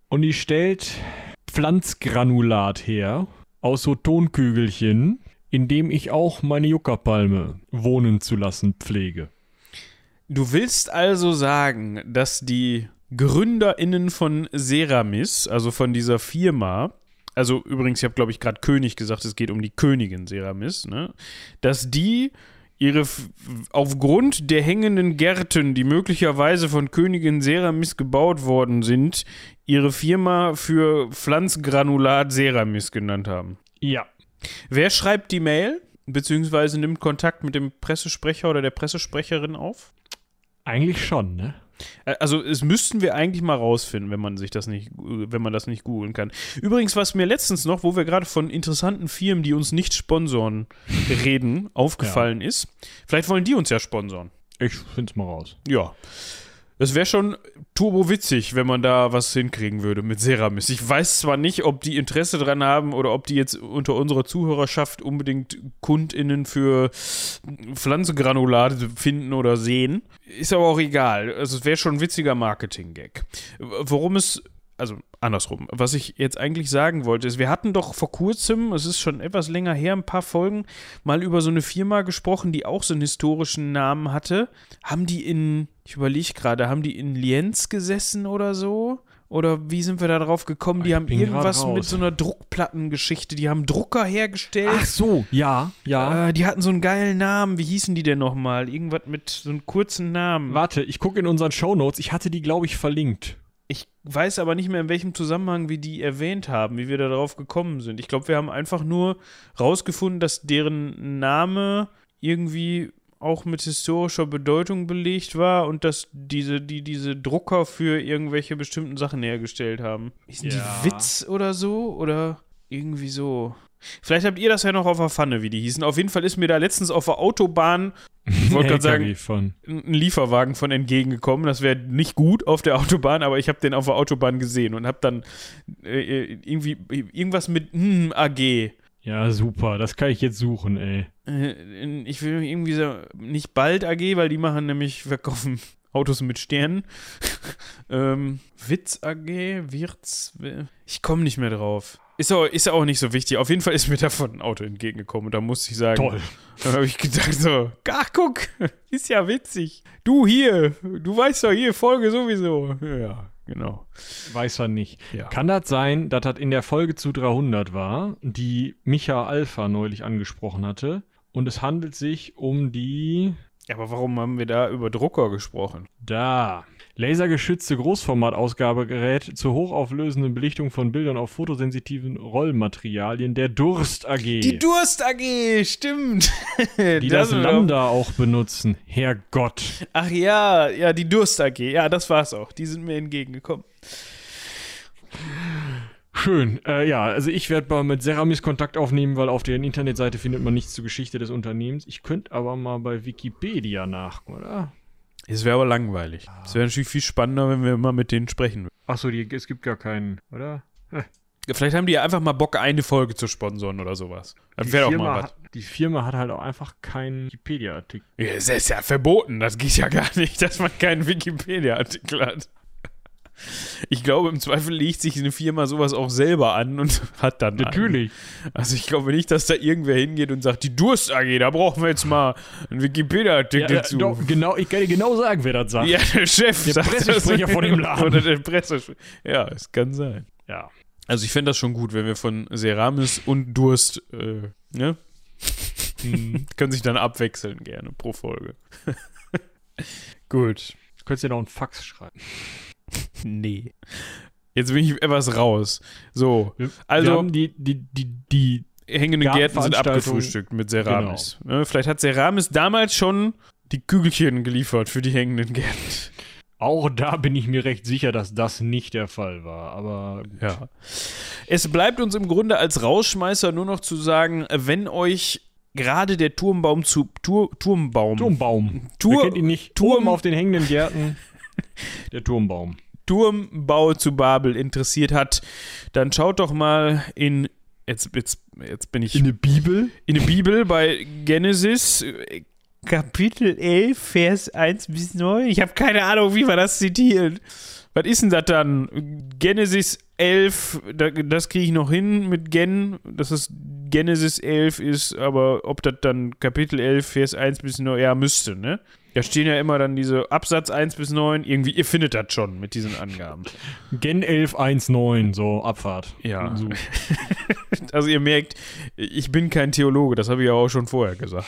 Und die stellt Pflanzgranulat her aus so Tonkügelchen, in dem ich auch meine Juckerpalme wohnen zu lassen pflege.
Du willst also sagen, dass die GründerInnen von Seramis, also von dieser Firma, also übrigens, ich habe glaube ich gerade König gesagt, es geht um die Königin Seramis, ne? Dass die ihre aufgrund der hängenden Gärten, die möglicherweise von Königin Seramis gebaut worden sind, ihre Firma für Pflanzgranulat Seramis genannt haben.
Ja.
Wer schreibt die Mail? Beziehungsweise nimmt Kontakt mit dem Pressesprecher oder der Pressesprecherin auf?
Eigentlich schon, ne?
Äh, Also, es müssten wir eigentlich mal rausfinden, wenn man sich das nicht, wenn man das nicht googeln kann. Übrigens, was mir letztens noch, wo wir gerade von interessanten Firmen, die uns nicht sponsoren, reden, aufgefallen ist. Vielleicht wollen die uns ja sponsoren.
Ich find's mal raus.
Ja. Das wäre schon turbo witzig, wenn man da was hinkriegen würde mit Seramis. Ich weiß zwar nicht, ob die Interesse dran haben oder ob die jetzt unter unserer Zuhörerschaft unbedingt KundInnen für Pflanzengranulate finden oder sehen. Ist aber auch egal. Also es wäre schon ein witziger Marketing-Gag. Worum es also andersrum. Was ich jetzt eigentlich sagen wollte, ist, wir hatten doch vor kurzem, es ist schon etwas länger her, ein paar Folgen, mal über so eine Firma gesprochen, die auch so einen historischen Namen hatte. Haben die in, ich überlege gerade, haben die in Lienz gesessen oder so? Oder wie sind wir da drauf gekommen? Die
Ich
haben irgendwas mit so einer Druckplattengeschichte. Die haben Drucker hergestellt.
Ach so, ja, ja.
Äh, die hatten so einen geilen Namen. Wie hießen die denn nochmal? Irgendwas mit so einem kurzen Namen.
Warte, ich gucke in unseren Shownotes. Ich hatte die, glaube ich, verlinkt.
Ich weiß aber nicht mehr, in welchem Zusammenhang wir die erwähnt haben, wie wir da drauf gekommen sind. Ich glaube, wir haben einfach nur rausgefunden, dass deren Name irgendwie auch mit historischer Bedeutung belegt war und dass diese, die diese Drucker für irgendwelche bestimmten Sachen hergestellt haben. Hießen
Ja.
die Witz oder so? Oder irgendwie so? Vielleicht habt ihr das ja noch auf der Pfanne, wie die hießen. Auf jeden Fall ist mir da letztens auf der Autobahn, ich wollte gerade sagen,
von.
ein Lieferwagen von entgegengekommen. Das wäre nicht gut auf der Autobahn, aber ich habe den auf der Autobahn gesehen und habe dann äh, irgendwie irgendwas mit hm, AG.
Ja, super. Das kann ich jetzt suchen, ey.
Äh, ich will irgendwie so nicht bald AG, weil die machen nämlich verkaufen Autos mit Sternen. ähm, Witz AG, Wirts. Ich komme nicht mehr drauf. Ist auch, ist auch nicht so wichtig. Auf jeden Fall ist mir davon ein Auto entgegengekommen und da musste ich sagen,
Toll.
Dann habe ich gedacht so, ach guck, ist ja witzig. Du hier, du weißt doch hier, Folge sowieso. Ja, genau.
Weiß er nicht.
Ja.
Kann das sein, dass das in der Folge zu 300 war, die Micha Alpha neulich angesprochen hatte? Und es handelt sich um die.
Ja, aber warum haben wir da über Drucker gesprochen?
Da. Lasergeschützte Großformat-Ausgabegerät zur hochauflösenden Belichtung von Bildern auf fotosensitiven Rollmaterialien der Durst AG.
Die Durst AG, stimmt.
die das
wir
Lambda auch benutzen. Herrgott.
Ach ja, ja, die Durst AG. Ja, das war's auch. Die sind mir entgegengekommen.
Schön. Äh, ja, also ich werde mal mit Seramis Kontakt aufnehmen, weil auf deren Internetseite findet man nichts zur Geschichte des Unternehmens. Ich könnte aber mal bei Wikipedia nachgucken, oder?
Es wäre aber langweilig. Es wäre natürlich viel spannender, wenn wir immer mit denen sprechen würden.
Achso, es gibt gar keinen, oder?
Vielleicht haben die ja einfach mal Bock, eine Folge zu sponsoren oder sowas. Das
Die
wäre
Firma
mal was.
hat- Die Firma hat halt auch einfach keinen Wikipedia-Artikel.
Ja, es ist ja verboten. Das geht ja gar nicht, dass man keinen Wikipedia-Artikel hat. Ich glaube, im Zweifel legt sich eine Firma sowas auch selber an und hat dann.
Natürlich.
Einen. Also ich glaube nicht, dass da irgendwer hingeht und sagt, die Durst AG, da brauchen wir jetzt mal einen Wikipedia-Artikel
Ja,
zu.
doch, genau, ich kann dir genau sagen, wer das sagt.
Ja, der Chef
Der
sagt
Pressesprecher
das.
von dem Laden.
Oder der Pressesprecher. Ja, es kann sein.
Ja.
Also ich fände das schon gut, wenn wir von Seramis und Durst, äh, ne? Können sich dann abwechseln gerne pro Folge. Gut.
Du könntest dir noch einen Fax schreiben.
Nee. Jetzt bin ich etwas raus. So, also
die, die, die, die
hängende Gärten sind abgefrühstückt mit Seramis. Ne, Vielleicht hat Seramis damals schon die Kügelchen geliefert für die hängenden Gärten.
Auch da bin ich mir recht sicher, dass das nicht der Fall war. Aber.
Ja. Es bleibt uns im Grunde als Rausschmeißer nur noch zu sagen, wenn euch gerade der Turmbaum zu Tur, Turmbaum
Turmbaum.
Tur-
kennt ihn nicht?
Turm-
Turm auf den hängenden Gärten. Der Turmbaum.
Turmbau zu Babel interessiert hat, dann schaut doch mal in jetzt jetzt jetzt bin ich
In der Bibel?
in der Bibel bei Genesis äh, Kapitel 11 Vers 1 bis 9. Ich habe keine Ahnung, wie wir das zitieren. Was ist denn das dann? Genesis 11, da, das kriege ich noch hin mit Gen, dass es Genesis 11 ist, aber ob das dann Kapitel 11, Vers 1 bis 9, ja, müsste, ne? Da stehen ja immer dann diese Absatz 1 bis 9, irgendwie, ihr findet das schon mit diesen Angaben.
Gen 1119, so Abfahrt.
Ja.
So.
Also ihr merkt, ich bin kein Theologe, das habe ich ja auch schon vorher gesagt.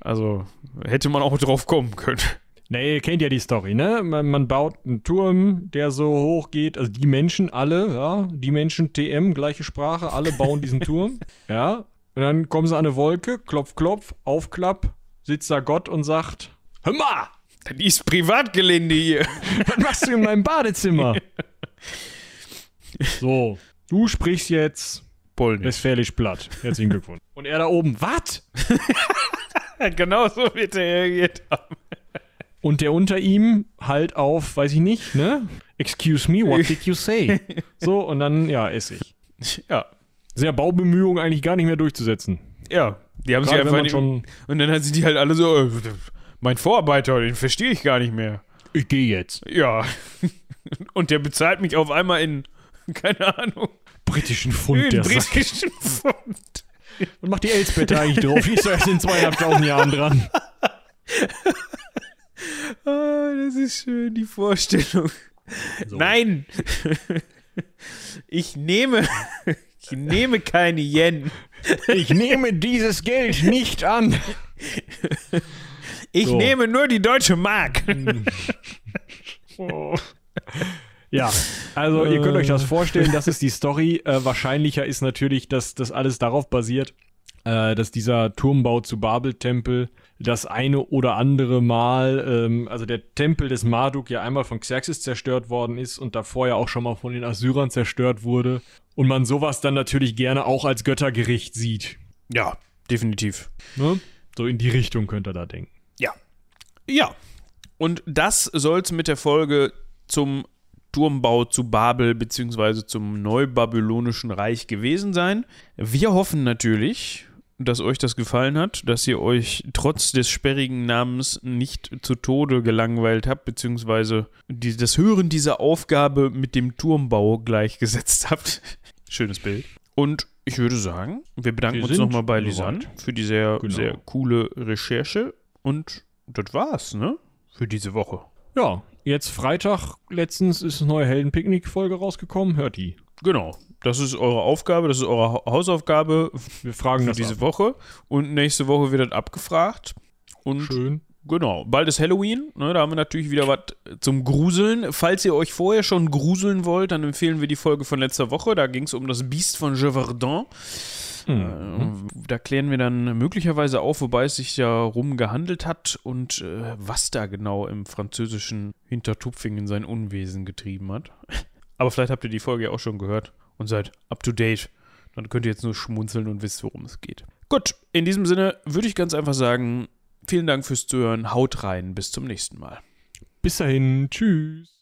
Also hätte man auch drauf kommen können.
Nee, ihr kennt ja die Story, ne? Man, man baut einen Turm, der so hoch geht. Also die Menschen alle, ja, die Menschen TM, gleiche Sprache, alle bauen diesen Turm. Ja. Und dann kommen sie an eine Wolke, klopf, klopf, aufklapp, sitzt da Gott und sagt: Hör mal,
Das ist Privatgelände hier.
was machst du in meinem Badezimmer? so, du sprichst jetzt
Polnisch.
westfälisch platt. Herzlichen Glückwunsch. Und er da oben, was?
genau so wird er reagiert haben.
Und der unter ihm halt auf, weiß ich nicht, ne? Excuse me, what did you say? So, und dann, ja, Essig.
Ja.
Sehr Baubemühungen eigentlich gar nicht mehr durchzusetzen.
Ja. Die haben sich
Gerade wenn
einfach nicht,
schon,
Und dann sind die halt alle so, äh, mein Vorarbeiter, den verstehe ich gar nicht mehr.
ich gehe jetzt.
Ja. Und der bezahlt mich auf einmal in, keine Ahnung,
Britischen Pfund,
in
der Sack.
britischen Pfund.
Und macht die Elsbette eigentlich drauf. Die ist erst in zweieinhalbtausend Jahren dran.
Ah, das ist schön, die Vorstellung.
So.
Nein! Ich nehme, ich nehme keine Yen.
Ich nehme dieses Geld nicht an.
Ich
So.
nehme nur die deutsche Mark.
Ja, also ihr könnt euch das vorstellen, das ist die Story. Äh, wahrscheinlicher ist natürlich, dass das alles darauf basiert, äh, dass dieser Turmbau zu Babel-Tempel das eine oder andere Mal, ähm, also der Tempel des Marduk ja einmal von Xerxes zerstört worden ist und davor ja auch schon mal von den Assyrern zerstört wurde. Und man sowas dann natürlich gerne auch als Göttergericht sieht.
Ja, definitiv.
Ne? So in die Richtung könnt ihr da denken.
Ja. Ja. Und das soll es mit der Folge zum Turmbau zu Babel bzw. zum Neubabylonischen Reich gewesen sein. Wir hoffen natürlich, dass euch das gefallen hat, dass ihr euch trotz des sperrigen Namens nicht zu Tode gelangweilt habt, beziehungsweise die, das Hören dieser Aufgabe mit dem Turmbau gleichgesetzt habt. Schönes Bild. Und ich würde sagen, wir bedanken
Wir
uns nochmal bei Lisanne für die sehr,
Genau.
sehr coole Recherche. Und das war's, ne? Für diese Woche.
Ja, jetzt Freitag letztens ist eine neue Heldenpicknick-Folge rausgekommen. Hört die.
Genau. Das ist eure Aufgabe, das ist eure Ha- Hausaufgabe
Wir fragen
für diese
ab.
Woche. Und nächste Woche wird das abgefragt. Und
Schön.
genau, bald ist Halloween. Ne, da haben wir natürlich wieder was zum Gruseln. Falls ihr euch vorher schon gruseln wollt, dann empfehlen wir die Folge von letzter Woche. Da ging es um das Biest von Gévaudan.
Mhm.
Da klären wir dann möglicherweise auf, wobei es sich ja rum gehandelt hat und äh, was da genau im französischen Hintertupfingen sein Unwesen getrieben hat. Aber vielleicht habt ihr die Folge ja auch schon gehört und seid up to date. Dann könnt ihr jetzt nur schmunzeln und wisst, worum es geht. Gut, in diesem Sinne würde ich ganz einfach sagen, vielen Dank fürs Zuhören, haut rein, bis zum nächsten Mal.
Bis dahin. Tschüss.